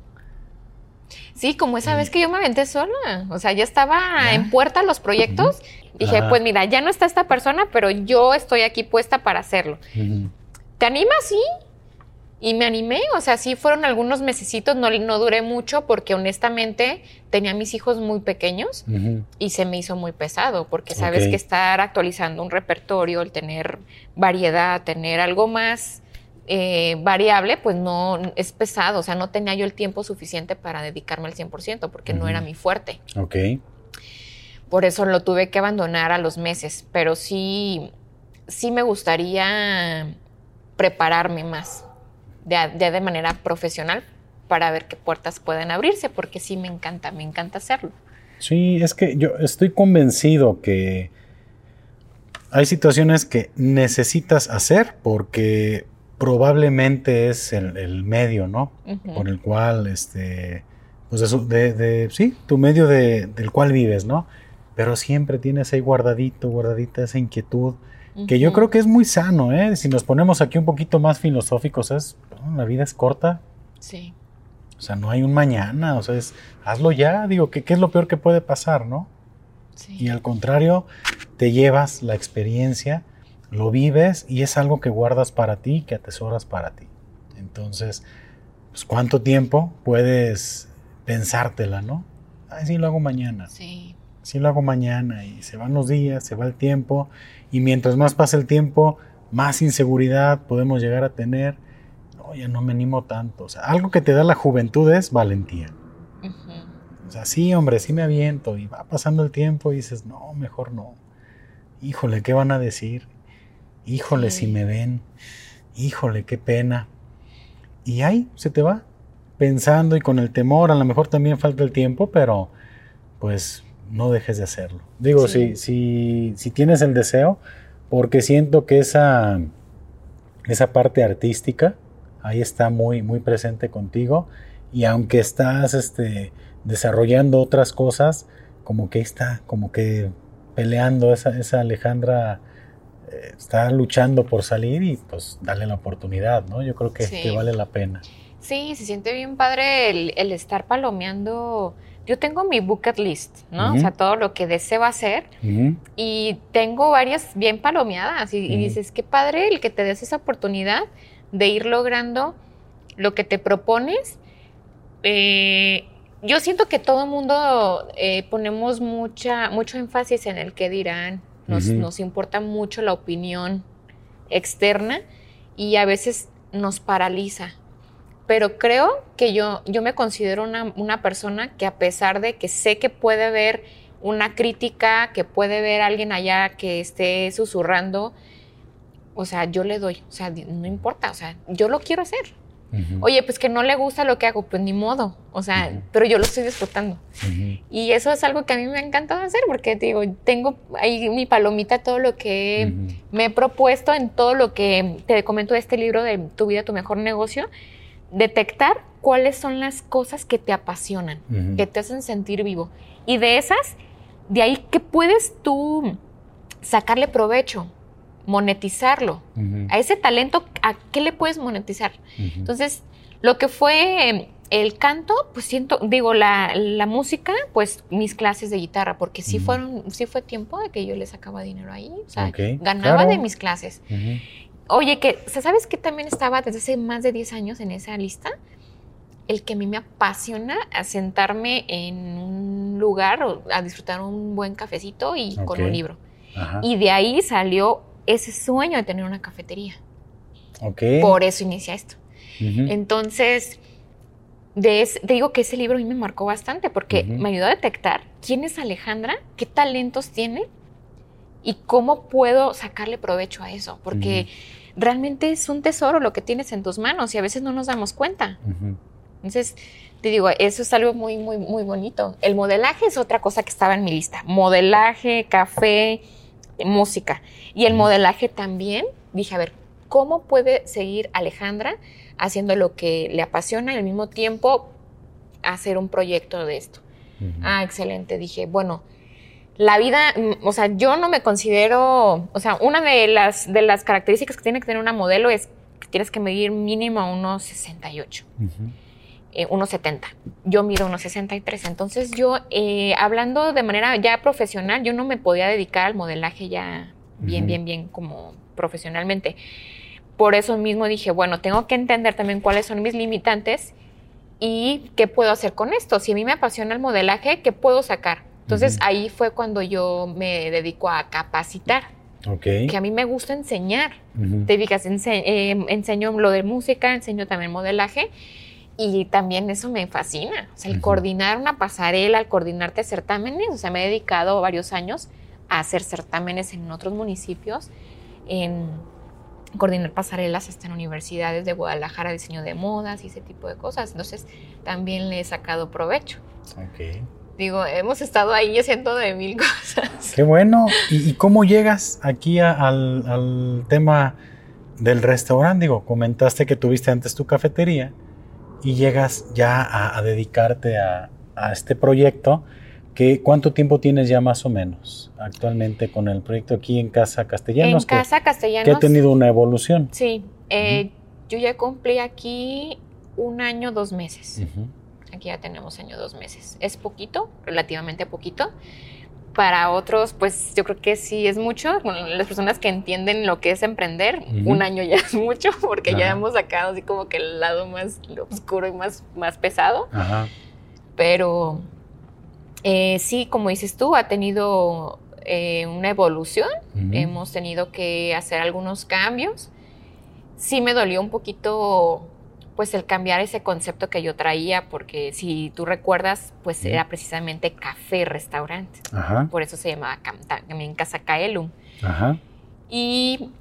Sí, como esa vez que yo me aventé sola. O sea, ya estaba en puerta los proyectos. Dije, pues mira, ya no está esta persona, pero yo estoy aquí puesta para hacerlo. ¿Te animas? Sí. Y me animé, o sea, sí fueron algunos mesecitos, no, no duré mucho porque honestamente tenía mis hijos muy pequeños y se me hizo muy pesado porque sabes que estar actualizando un repertorio, el tener variedad, tener algo más eh, variable, pues no es pesado, o sea, no tenía yo el tiempo suficiente para dedicarme al 100% porque no era mi fuerte. Ok. Por eso lo tuve que abandonar a los meses, pero sí, sí me gustaría prepararme más, ya de, de manera profesional, para ver qué puertas pueden abrirse, porque sí me encanta, me encanta hacerlo. Sí, es que yo estoy convencido que hay situaciones que necesitas hacer porque probablemente es el, medio, ¿no? Por el cual, este, pues de, de, sí, tu medio de, del cual vives, ¿no? Pero siempre tienes ahí guardadito, guardadita esa inquietud, que yo creo que es muy sano, ¿eh? Si nos ponemos aquí un poquito más filosóficos, es, la vida es corta. Sí. O sea, no hay un mañana, o sea, es, hazlo ya, digo, ¿qué, qué es lo peor que puede pasar, no? Sí. Y al contrario, te llevas la experiencia, lo vives y es algo que guardas para ti, que atesoras para ti. Entonces, pues, ¿cuánto tiempo puedes pensártela, no? Ay, sí, lo hago mañana. Sí. Sí, lo hago mañana y se van los días, se va el tiempo y mientras más pasa el tiempo, más inseguridad podemos llegar a tener. No, ya no me animo tanto. O sea, algo que te da la juventud es valentía. O sea, sí, hombre, sí me aviento y va pasando el tiempo y dices, no, mejor no. Híjole, ¿qué van a decir? híjole, si me ven, híjole, qué pena. Y ahí se te va, pensando y con el temor, a lo mejor también falta el tiempo, pero pues no dejes de hacerlo. Digo, si, si, si tienes el deseo, porque siento que esa, esa parte artística ahí está muy, muy presente contigo y aunque estás este, desarrollando otras cosas, como que está, como que peleando esa, esa Alejandra está luchando por salir y pues darle la oportunidad, ¿no? Yo creo que, vale la pena. Sí, se siente bien padre el, estar palomeando. Yo tengo mi bucket list, ¿no? O sea, todo lo que deseo hacer. Y tengo varias bien palomeadas. Y, dices, qué padre el que te des esa oportunidad de ir logrando lo que te propones. Eh, yo siento que todo el mundo eh, ponemos mucha, mucho énfasis en el que dirán, nos, importa mucho la opinión externa y a veces nos paraliza. Pero creo que yo, yo me considero una, persona que a pesar de que sé que puede haber una crítica, que puede ver alguien allá que esté susurrando, o sea, yo le doy, o sea, no importa, o sea, yo lo quiero hacer. Oye, pues que no le gusta lo que hago, pues ni modo. O sea, pero yo lo estoy disfrutando. Y eso es algo que a mí me ha encantado hacer porque digo, tengo ahí mi palomita todo lo que me he propuesto en todo lo que te comento de este libro de Tu vida, tu mejor negocio. Detectar cuáles son las cosas que te apasionan, que te hacen sentir vivo. Y de esas, de ahí, ¿qué puedes tú sacarle provecho? monetizarlo. A ese talento, ¿a qué le puedes monetizar? Entonces, lo que fue em, el canto, pues siento, digo, la, música, pues mis clases de guitarra, porque sí fueron, sí fue tiempo de que yo le sacaba dinero ahí, o sea, ganaba de mis clases. Oye, que, ¿sabes que también estaba desde hace más de 10 años en esa lista? El que a mí me apasiona a sentarme en un lugar o a disfrutar un buen cafecito y con un libro. Y de ahí salió ese sueño de tener una cafetería. Por eso inicia esto. Entonces, te digo que ese libro a mí me marcó bastante porque me ayudó a detectar quién es Alejandra, qué talentos tiene y cómo puedo sacarle provecho a eso. Porque realmente es un tesoro lo que tienes en tus manos y a veces no nos damos cuenta. Entonces, te digo, eso es algo muy, muy, muy bonito. El modelaje es otra cosa que estaba en mi lista. Modelaje, café, música. Y el modelaje también, dije, a ver, ¿cómo puede seguir Alejandra haciendo lo que le apasiona y al mismo tiempo hacer un proyecto de esto? Ah, excelente. Dije, bueno, la vida, mm, o sea, yo no me considero, o sea, una de las, de las características que tiene que tener una modelo es que tienes que medir mínimo unos 68. 1,70. Eh, yo mido 1,63. Entonces yo, eh, hablando de manera ya profesional, yo no me podía dedicar al modelaje ya bien, bien, bien como profesionalmente. Por eso mismo dije, bueno, tengo que entender también cuáles son mis limitantes y qué puedo hacer con esto. Si a mí me apasiona el modelaje, ¿qué puedo sacar? Entonces ahí fue cuando yo me dedico a capacitar. Okay. Que a mí me gusta enseñar. Te fijas, eh, enseño lo de música, enseño también modelaje y también eso me fascina, o sea, el coordinar una pasarela, el coordinarte certámenes, o sea, me he dedicado varios años a hacer certámenes en otros municipios, en coordinar pasarelas hasta en universidades de Guadalajara, diseño de modas y ese tipo de cosas. Entonces, también le he sacado provecho. Ok. Digo, hemos estado ahí haciendo de mil cosas. Qué bueno. ¿Y, cómo llegas aquí al, al tema del restaurante? Digo, comentaste que tuviste antes tu cafetería y llegas ya a, dedicarte a, este proyecto. Que, ¿Cuánto tiempo tienes ya más o menos actualmente con el proyecto aquí en Casa Castellanos? En Casa Castellanos. Que ha tenido una evolución. Sí, eh, yo ya cumplí aquí un año, dos meses. Aquí ya tenemos año, dos meses. Es poquito, relativamente poquito, para otros, pues yo creo que sí es mucho. las personas que entienden lo que es emprender, un año ya es mucho, porque ya hemos sacado así como que el lado más oscuro y más, más pesado. Pero eh, sí, como dices tú, ha tenido eh, una evolución. Hemos tenido que hacer algunos cambios. Sí me dolió un poquito pues el cambiar ese concepto que yo traía, porque si tú recuerdas, pues era precisamente café restaurante. Por eso se llamaba también Casa Kaelum. Ajá. Y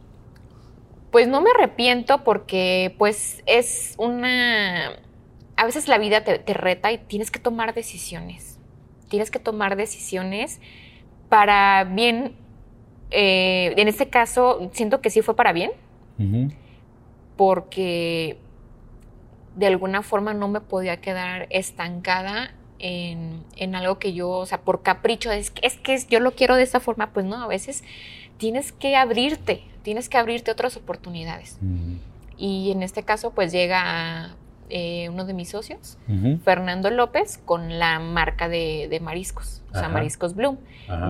pues no me arrepiento porque pues es una... A veces la vida te, reta y tienes que tomar decisiones. Tienes que tomar decisiones para bien. Eh, en este caso, siento que sí fue para bien. Porque de alguna forma no me podía quedar estancada en, algo que yo, o sea, por capricho, es que, es que yo lo quiero de esta forma, pues no, a veces tienes que abrirte, tienes que abrirte otras oportunidades. Y en este caso, pues llega eh, uno de mis socios, Fernando López, con la marca de, mariscos, o sea, Mariscos Bloom.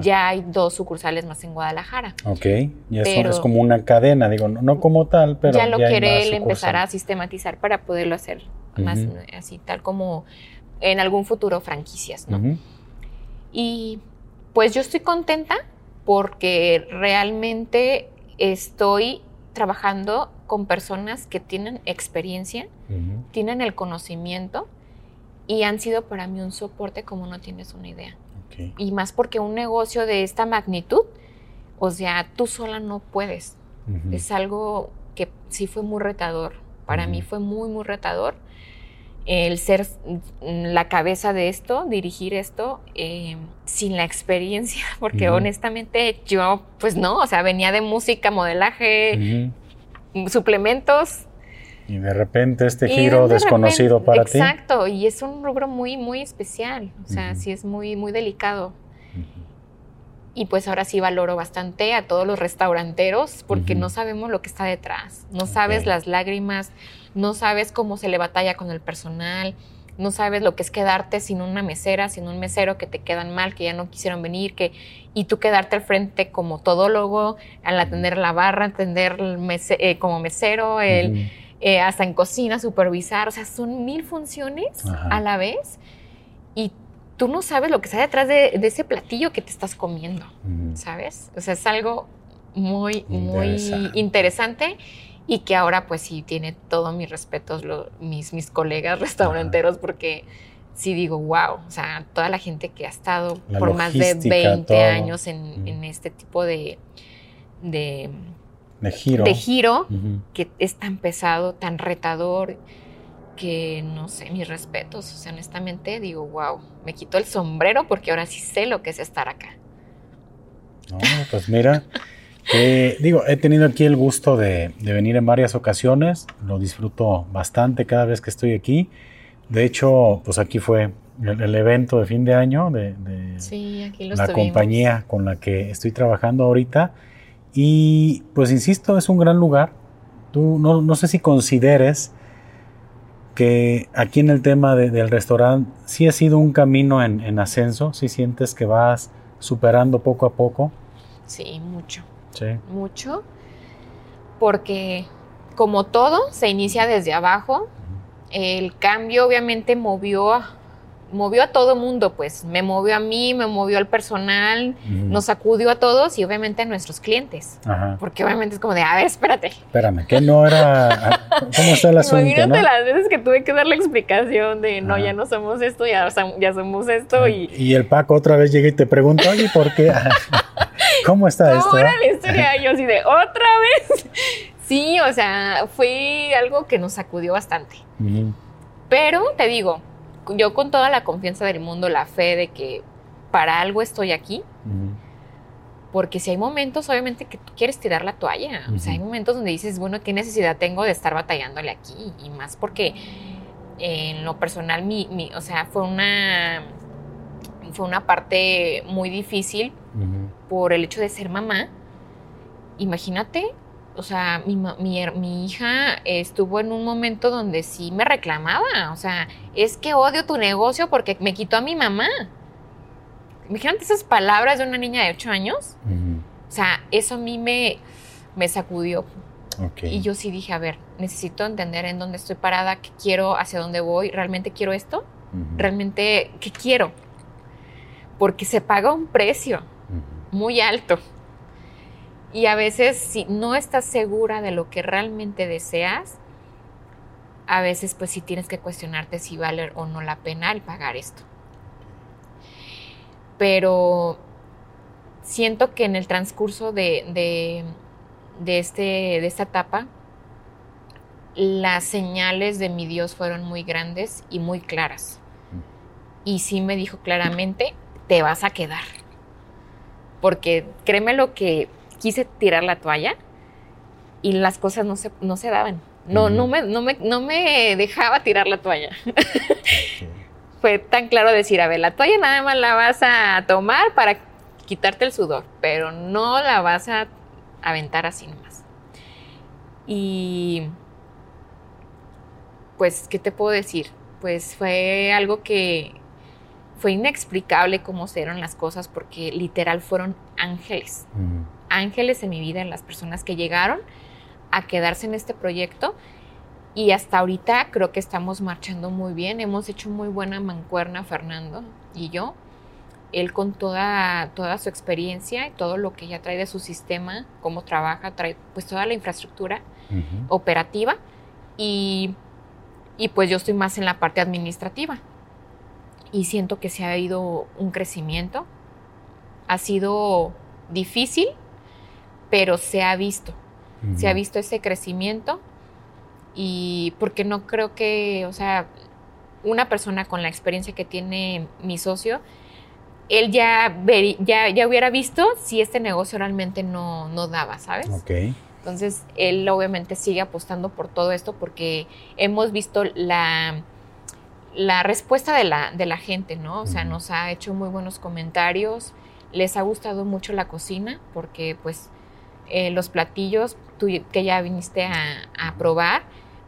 Ya hay dos sucursales más en Guadalajara. Ok, y eso es como una cadena, digo, no, como tal, pero. Ya lo quiere él empezar a sistematizar para poderlo hacer más así, tal como en algún futuro franquicias, ¿no? Y pues yo estoy contenta porque realmente estoy trabajando con personas que tienen experiencia, tienen el conocimiento y han sido para mí un soporte como no tienes una idea. Y más porque un negocio de esta magnitud, o sea, tú sola no puedes. Es algo que sí fue muy retador. Para mí fue muy, muy retador el ser la cabeza de esto, dirigir esto, eh, sin la experiencia, porque honestamente yo, pues no, o sea, venía de música, modelaje, suplementos. Y de repente este giro desconocido para ti. Exacto, y es un rubro muy, muy especial, o sea, sí es muy, muy delicado. Y pues ahora sí valoro bastante a todos los restauranteros porque no sabemos lo que está detrás, no sabes las lágrimas, no sabes cómo se le batalla con el personal, no sabes lo que es quedarte sin una mesera, sin un mesero que te quedan mal, que ya no quisieron venir, que y tú quedarte al frente como todólogo, al atender la barra, atender eh, como mesero, el, eh, hasta en cocina, supervisar, o sea, son mil funciones a la vez y tú no sabes lo que está detrás de, ese platillo que te estás comiendo, ¿sabes? O sea, es algo muy, muy interesante. Y que ahora pues sí tiene todos mis respetos mis, mis colegas restauranteros porque sí digo, wow, o sea, toda la gente que ha estado por más de 20 años en, este tipo de, de, giro, de giro que es tan pesado, tan retador que no sé, mis respetos, o sea, honestamente digo, wow, me quito el sombrero porque ahora sí sé lo que es estar acá. No, pues mira, eh, digo, he tenido aquí el gusto de, venir en varias ocasiones, lo disfruto bastante cada vez que estoy aquí. De hecho, pues aquí fue el, evento de fin de año de, la compañía con la que estoy trabajando ahorita. Y pues insisto, es un gran lugar. Tú no, no sé si consideres que aquí en el tema del restaurante sí ha sido un camino en, ascenso, si sientes que vas superando poco a poco. Sí, mucho. Sí. Mucho. Porque como todo, se inicia desde abajo. El cambio obviamente movió movió a todo mundo, pues me movió a mí, me movió al personal, nos sacudió a todos y obviamente a nuestros clientes. Porque obviamente es como de, a ver, espérate. Espérame, que no era... Ah, ¿Cómo está el asunto? Imagínate las veces que tuve que dar la explicación de, no, ya no somos esto, ya, ya somos esto y... Y el Paco otra vez llega y te pregunta, oye, ¿por qué? ¿Cómo está esto? ¿Cómo era la historia? Yo así de, ¿otra vez? Sí, o sea, fue algo que nos sacudió bastante. Pero, te digo, yo con toda la confianza del mundo, la fe de que para algo estoy aquí, porque si hay momentos, obviamente, que tú quieres tirar la toalla, o sea, hay momentos donde dices, bueno, ¿qué necesidad tengo de estar batallándole aquí? Y más porque en lo personal, mi, o sea, fue una, fue una parte muy difícil por el hecho de ser mamá. Imagínate o sea, mi, mi, hija estuvo en un momento donde sí me reclamaba, o sea, es que odio tu negocio porque me quitó a mi mamá. Imagínate esas palabras de una niña de 8 años. O sea, eso a mí me, me sacudió. Y yo sí dije, a ver, necesito entender en dónde estoy parada, qué quiero, hacia dónde voy, realmente quiero esto, realmente, ¿qué quiero? Porque se paga un precio muy alto. Y a veces si no estás segura de lo que realmente deseas, a veces pues sí tienes que cuestionarte si vale o no la pena el pagar esto. Pero siento que en el transcurso de, de, este, de esta etapa, las señales de mi Dios fueron muy grandes y muy claras. Y sí me dijo claramente, te vas a quedar. Porque créeme lo que quise tirar la toalla y las cosas no se, no se daban. No, no, me, no, me, no me dejaba tirar la toalla. Fue tan claro decir, a ver, la toalla nada más la vas a tomar para quitarte el sudor, pero no la vas a aventar así nomás. Y pues, ¿qué te puedo decir? Pues fue algo que fue inexplicable cómo se dieron las cosas porque literal fueron ángeles ángeles en mi vida, en las personas que llegaron a quedarse en este proyecto. Y hasta ahorita creo que estamos marchando muy bien. Hemos hecho muy buena mancuerna, Fernando y yo. Él con toda, toda su experiencia y todo lo que ya trae de su sistema, cómo trabaja, trae pues toda la infraestructura operativa. Y, y pues yo estoy más en la parte administrativa. Y siento que se ha ido un crecimiento. Ha sido difícil, pero se ha visto, se ha visto ese crecimiento y porque no creo que, o sea, una persona con la experiencia que tiene mi socio, él ya, ya, ya hubiera visto si este negocio realmente no, no daba, ¿sabes? Ok. Entonces, él obviamente sigue apostando por todo esto porque hemos visto la, la respuesta de la, de la gente, ¿no? O sea, nos ha hecho muy buenos comentarios, les ha gustado mucho la cocina porque pues eh, los platillos que ya viniste a, probar,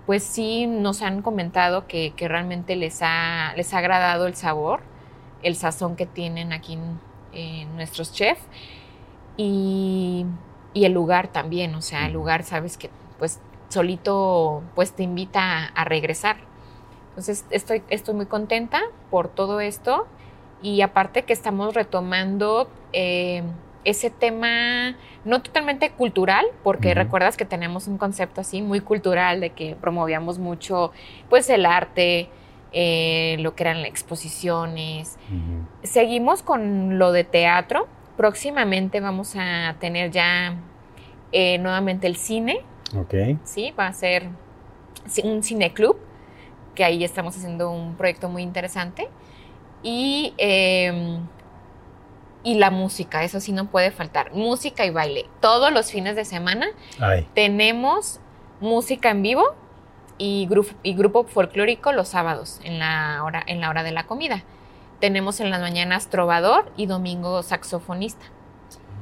pues sí nos han comentado que, realmente les ha, les ha agradado el sabor, el sazón que tienen aquí en, nuestros chefs y, el lugar también, o sea, el lugar, sabes que pues solito pues te invita a, regresar. Entonces estoy, estoy muy contenta por todo esto y aparte que estamos retomando eh, ese tema no totalmente cultural, porque recuerdas que tenemos un concepto así muy cultural de que promovíamos mucho pues el arte, eh, lo que eran exposiciones. Seguimos con lo de teatro. Próximamente vamos a tener ya eh, nuevamente el cine. Ok. Sí, va a ser un cineclub, que ahí estamos haciendo un proyecto muy interesante. Y em, y la música, eso sí no puede faltar. Música y baile. Todos los fines de semana tenemos música en vivo y, y grupo folclórico los sábados en la, hora, en la hora de la comida. Tenemos en las mañanas trovador y domingo saxofonista.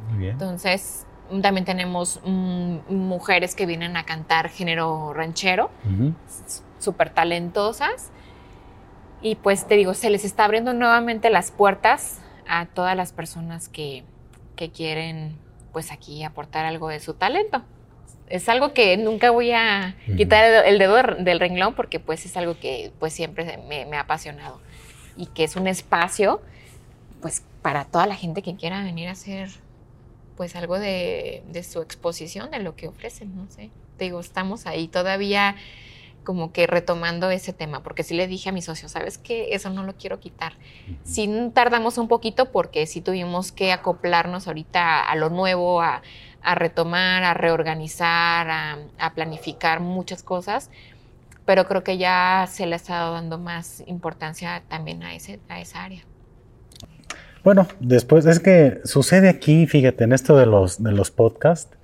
Muy bien. Entonces, también tenemos mm, mujeres que vienen a cantar género ranchero, súper talentosas. Y pues te digo, se les está abriendo nuevamente las puertas a todas las personas que, quieren pues aquí aportar algo de su talento. Es algo que nunca voy a quitar el dedo del renglón porque pues es algo que pues siempre me, ha apasionado y que es un espacio pues para toda la gente que quiera venir a hacer pues algo de, de su exposición, de lo que ofrecen, no sé. Te digo, estamos ahí todavía como que retomando ese tema, porque sí le dije a mi socio, ¿sabes qué? Eso no lo quiero quitar. Sí tardamos un poquito porque sí tuvimos que acoplarnos ahorita a, lo nuevo, a, retomar, a reorganizar, a, planificar muchas cosas, pero creo que ya se le ha estado dando más importancia también a, ese, a esa área. Bueno, después es que sucede aquí, fíjate, en esto de los, de los podcasts,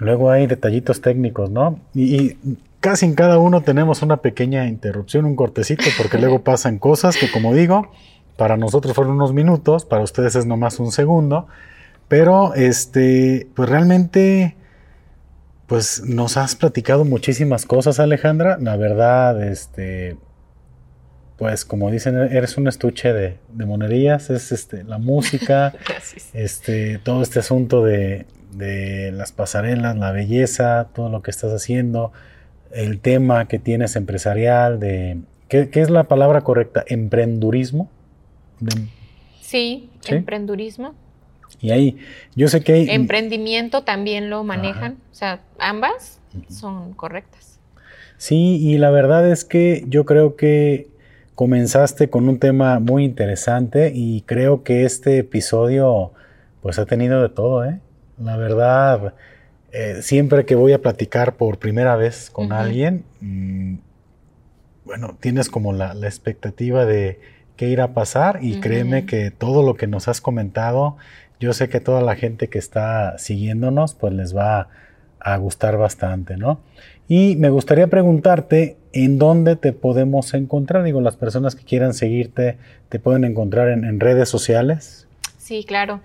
luego hay detallitos técnicos, ¿no? y casi en cada uno tenemos una pequeña interrupción, un cortecito, porque luego pasan cosas que, como digo, para nosotros fueron unos minutos, para ustedes es nomás un segundo, pero este, pues realmente, pues nos has platicado muchísimas cosas, Alejandra. La verdad, este, pues como dicen, eres un estuche de, de monerías, es este, la música, este, todo este asunto de, de las pasarelas, la belleza, todo lo que estás haciendo el tema que tienes empresarial, de ¿qué, es la palabra correcta? ¿Emprendurismo? sí, emprendurismo. Y ahí, yo sé que hay... Emprendimiento también lo manejan, o sea, ambas son correctas. Sí, y la verdad es que yo creo que comenzaste con un tema muy interesante y creo que este episodio pues ha tenido de todo, ¿eh? La verdad, eh, siempre que voy a platicar por primera vez con alguien, mm, bueno, tienes como la, expectativa de qué irá a pasar y créeme que todo lo que nos has comentado, yo sé que toda la gente que está siguiéndonos, pues les va a gustar bastante, ¿no? Y me gustaría preguntarte en dónde te podemos encontrar. Digo, las personas que quieran seguirte, ¿te pueden encontrar en, redes sociales? Sí, claro.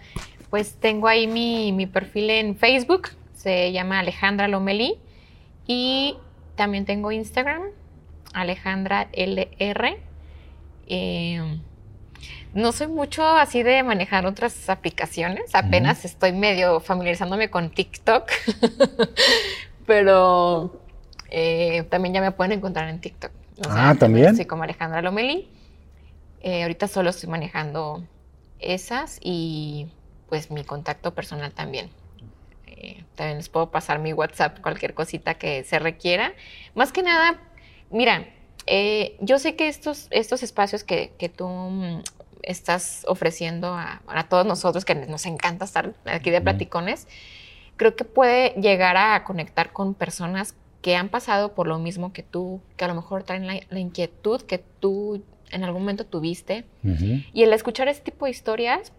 Pues tengo ahí mi, mi perfil en Facebook, se llama Alejandra Lomelí. Y también tengo Instagram, Alejandra LR. Eh, no soy mucho así de manejar otras aplicaciones, apenas estoy medio familiarizándome con TikTok, pero eh, también ya me pueden encontrar en TikTok. ah, también. Sí, como Alejandra Lomelí. Eh, ahorita solo estoy manejando esas y pues mi contacto personal también. Eh, también les puedo pasar mi WhatsApp, cualquier cosita que se requiera. Más que nada, mira, eh, yo sé que estos, estos espacios que, tú mm, estás ofreciendo a, todos nosotros, que nos encanta estar aquí de platicones, creo que puede llegar a conectar con personas que han pasado por lo mismo que tú, que a lo mejor traen la, inquietud que tú en algún momento tuviste. Y el escuchar ese tipo de historias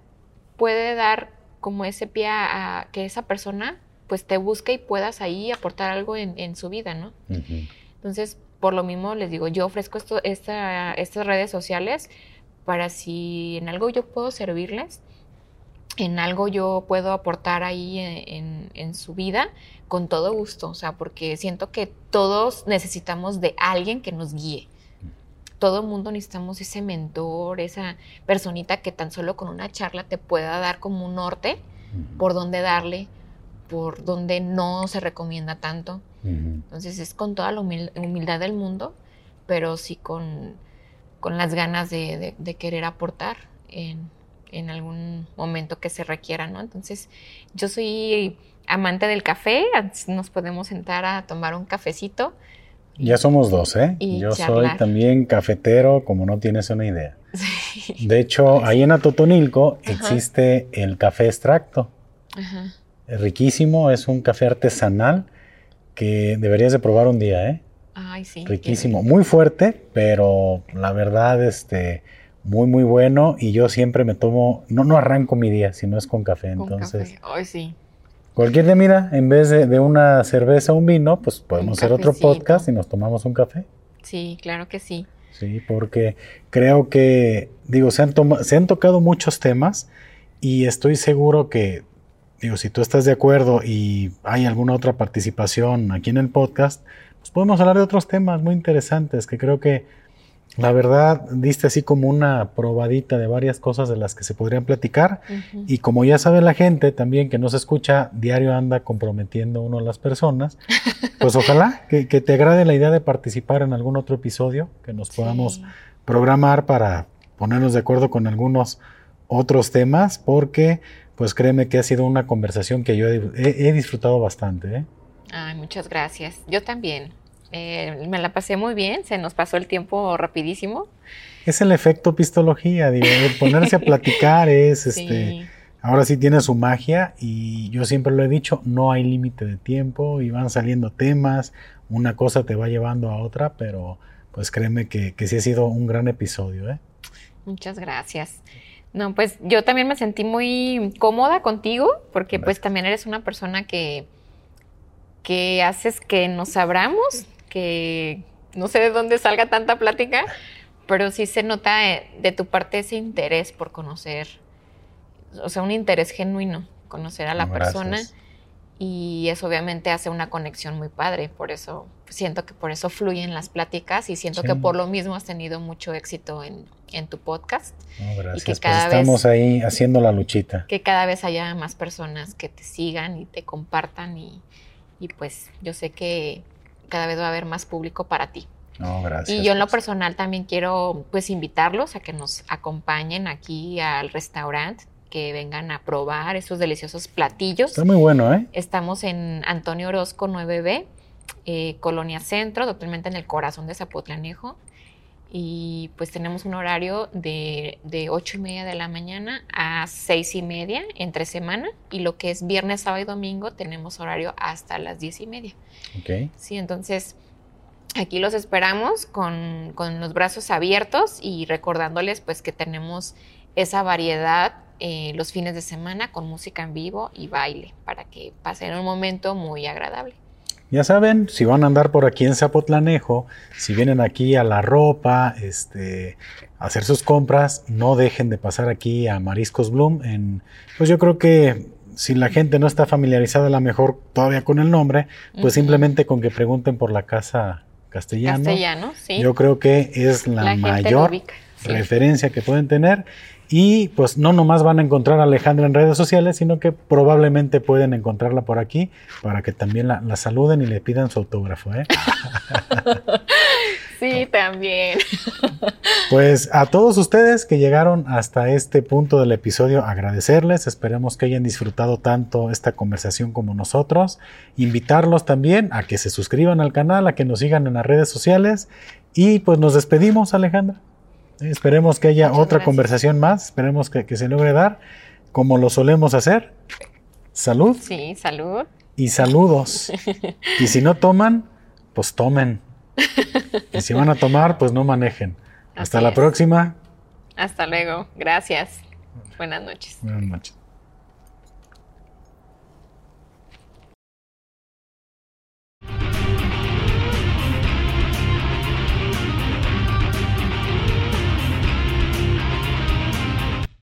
puede dar como ese pie a, que esa persona pues te busque y puedas ahí aportar algo en, su vida, ¿no? Entonces, por lo mismo les digo, yo ofrezco esto, esta, estas redes sociales para si en algo yo puedo servirles, en algo yo puedo aportar ahí en, su vida, con todo gusto, o sea, porque siento que todos necesitamos de alguien que nos guíe. Todo el mundo necesitamos ese mentor, esa personita que tan solo con una charla te pueda dar como un norte por dónde darle, por donde no se recomienda tanto. Entonces es con toda la humildad del mundo, pero sí con, con las ganas de, querer aportar en, en, algún momento que se requiera, ¿no? Entonces yo soy amante del café, nos podemos sentar a tomar un cafecito. Ya somos dos, ¿eh? Yo soy también cafetero, como no tienes una idea. De hecho, ahí en Atotonilco existe el café extracto. Ajá riquísimo, es un café artesanal que deberías de probar un día, ¿eh? Ay, sí. Riquísimo, muy fuerte, pero la verdad, este, muy, muy bueno. Y yo siempre me tomo, no, no arranco mi día, si no es con café. entonces, Ay, sí. Cualquier día, mira, en vez de, una cerveza o un vino, pues podemos hacer otro podcast y nos tomamos un café. Sí, claro que sí. Sí, porque creo que, digo, se han, se han tocado muchos temas y estoy seguro que digo, si tú estás de acuerdo y hay alguna otra participación aquí en el podcast, pues podemos hablar de otros temas muy interesantes que creo que la verdad diste así como una probadita de varias cosas de las que se podrían platicar y como ya sabe la gente también que nos escucha, diario anda comprometiendo uno a las personas, pues ojalá que, te agrade la idea de participar en algún otro episodio, que nos podamos programar para ponernos de acuerdo con algunos otros temas, porque pues créeme que ha sido una conversación que yo he, disfrutado bastante. ¿eh? Ay, muchas gracias. Yo también. Eh, me la pasé muy bien, se nos pasó el tiempo rapidísimo. Es el efecto pistología, digo, ponerse a platicar es, este, ahora sí tiene su magia y yo siempre lo he dicho, no hay límite de tiempo y van saliendo temas, una cosa te va llevando a otra, pero pues créeme que, que sí ha sido un gran episodio. ¿eh? Muchas gracias. No, pues yo también me sentí muy cómoda contigo, porque pues también eres una persona que, que haces que nos abramos, que no sé de dónde salga tanta plática, pero sí se nota de tu parte ese interés por conocer, o sea, un interés genuino, conocer a la persona y eso obviamente hace una conexión muy padre, por eso siento que por eso fluyen las pláticas y siento que por lo mismo has tenido mucho éxito en, tu podcast. gracias. Y que pues cada estamos ahí haciendo la luchita. Que cada vez haya más personas que te sigan y te compartan y, pues yo sé que cada vez va a haber más público para ti. No, gracias. Y yo en lo personal también quiero pues invitarlos a que nos acompañen aquí al restaurante que vengan a probar esos deliciosos platillos. Está muy bueno, ¿eh? Estamos en Antonio Orozco 9B, eh, Colonia Centro, totalmente en el corazón de Zapotlanejo. Y pues tenemos un horario de, de 8 y media de la mañana a 6 y media entre semana. Y lo que es viernes, sábado y domingo tenemos horario hasta las 10 y media. Ok. Sí, entonces aquí los esperamos con, con los brazos abiertos y recordándoles pues que tenemos esa variedad eh, los fines de semana con música en vivo y baile para que pasen un momento muy agradable. Ya saben, si van a andar por aquí en Zapotlanejo, si vienen aquí a la ropa, este, a hacer sus compras, no dejen de pasar aquí a Mariscos Bloom. En, pues yo creo que si la gente no está familiarizada a lo mejor todavía con el nombre, pues simplemente con que pregunten por la casa castellano. Castellano, sí. Yo creo que es la, mayor referencia que pueden tener y pues no nomás van a encontrar a Alejandra en redes sociales, sino que probablemente pueden encontrarla por aquí para que también la, saluden y le pidan su autógrafo. ¿eh? Sí, también. Pues a todos ustedes que llegaron hasta este punto del episodio, agradecerles. Esperemos que hayan disfrutado tanto esta conversación como nosotros. Invitarlos también a que se suscriban al canal, a que nos sigan en las redes sociales. Y pues nos despedimos, Alejandra. Esperemos que haya otra conversación más, esperemos que, se logre dar, como lo solemos hacer. Salud. Sí, salud. Y saludos. y si no toman, pues tomen. y si van a tomar, pues no manejen. Hasta la próxima. Hasta luego. Gracias. Buenas noches. Buenas noches.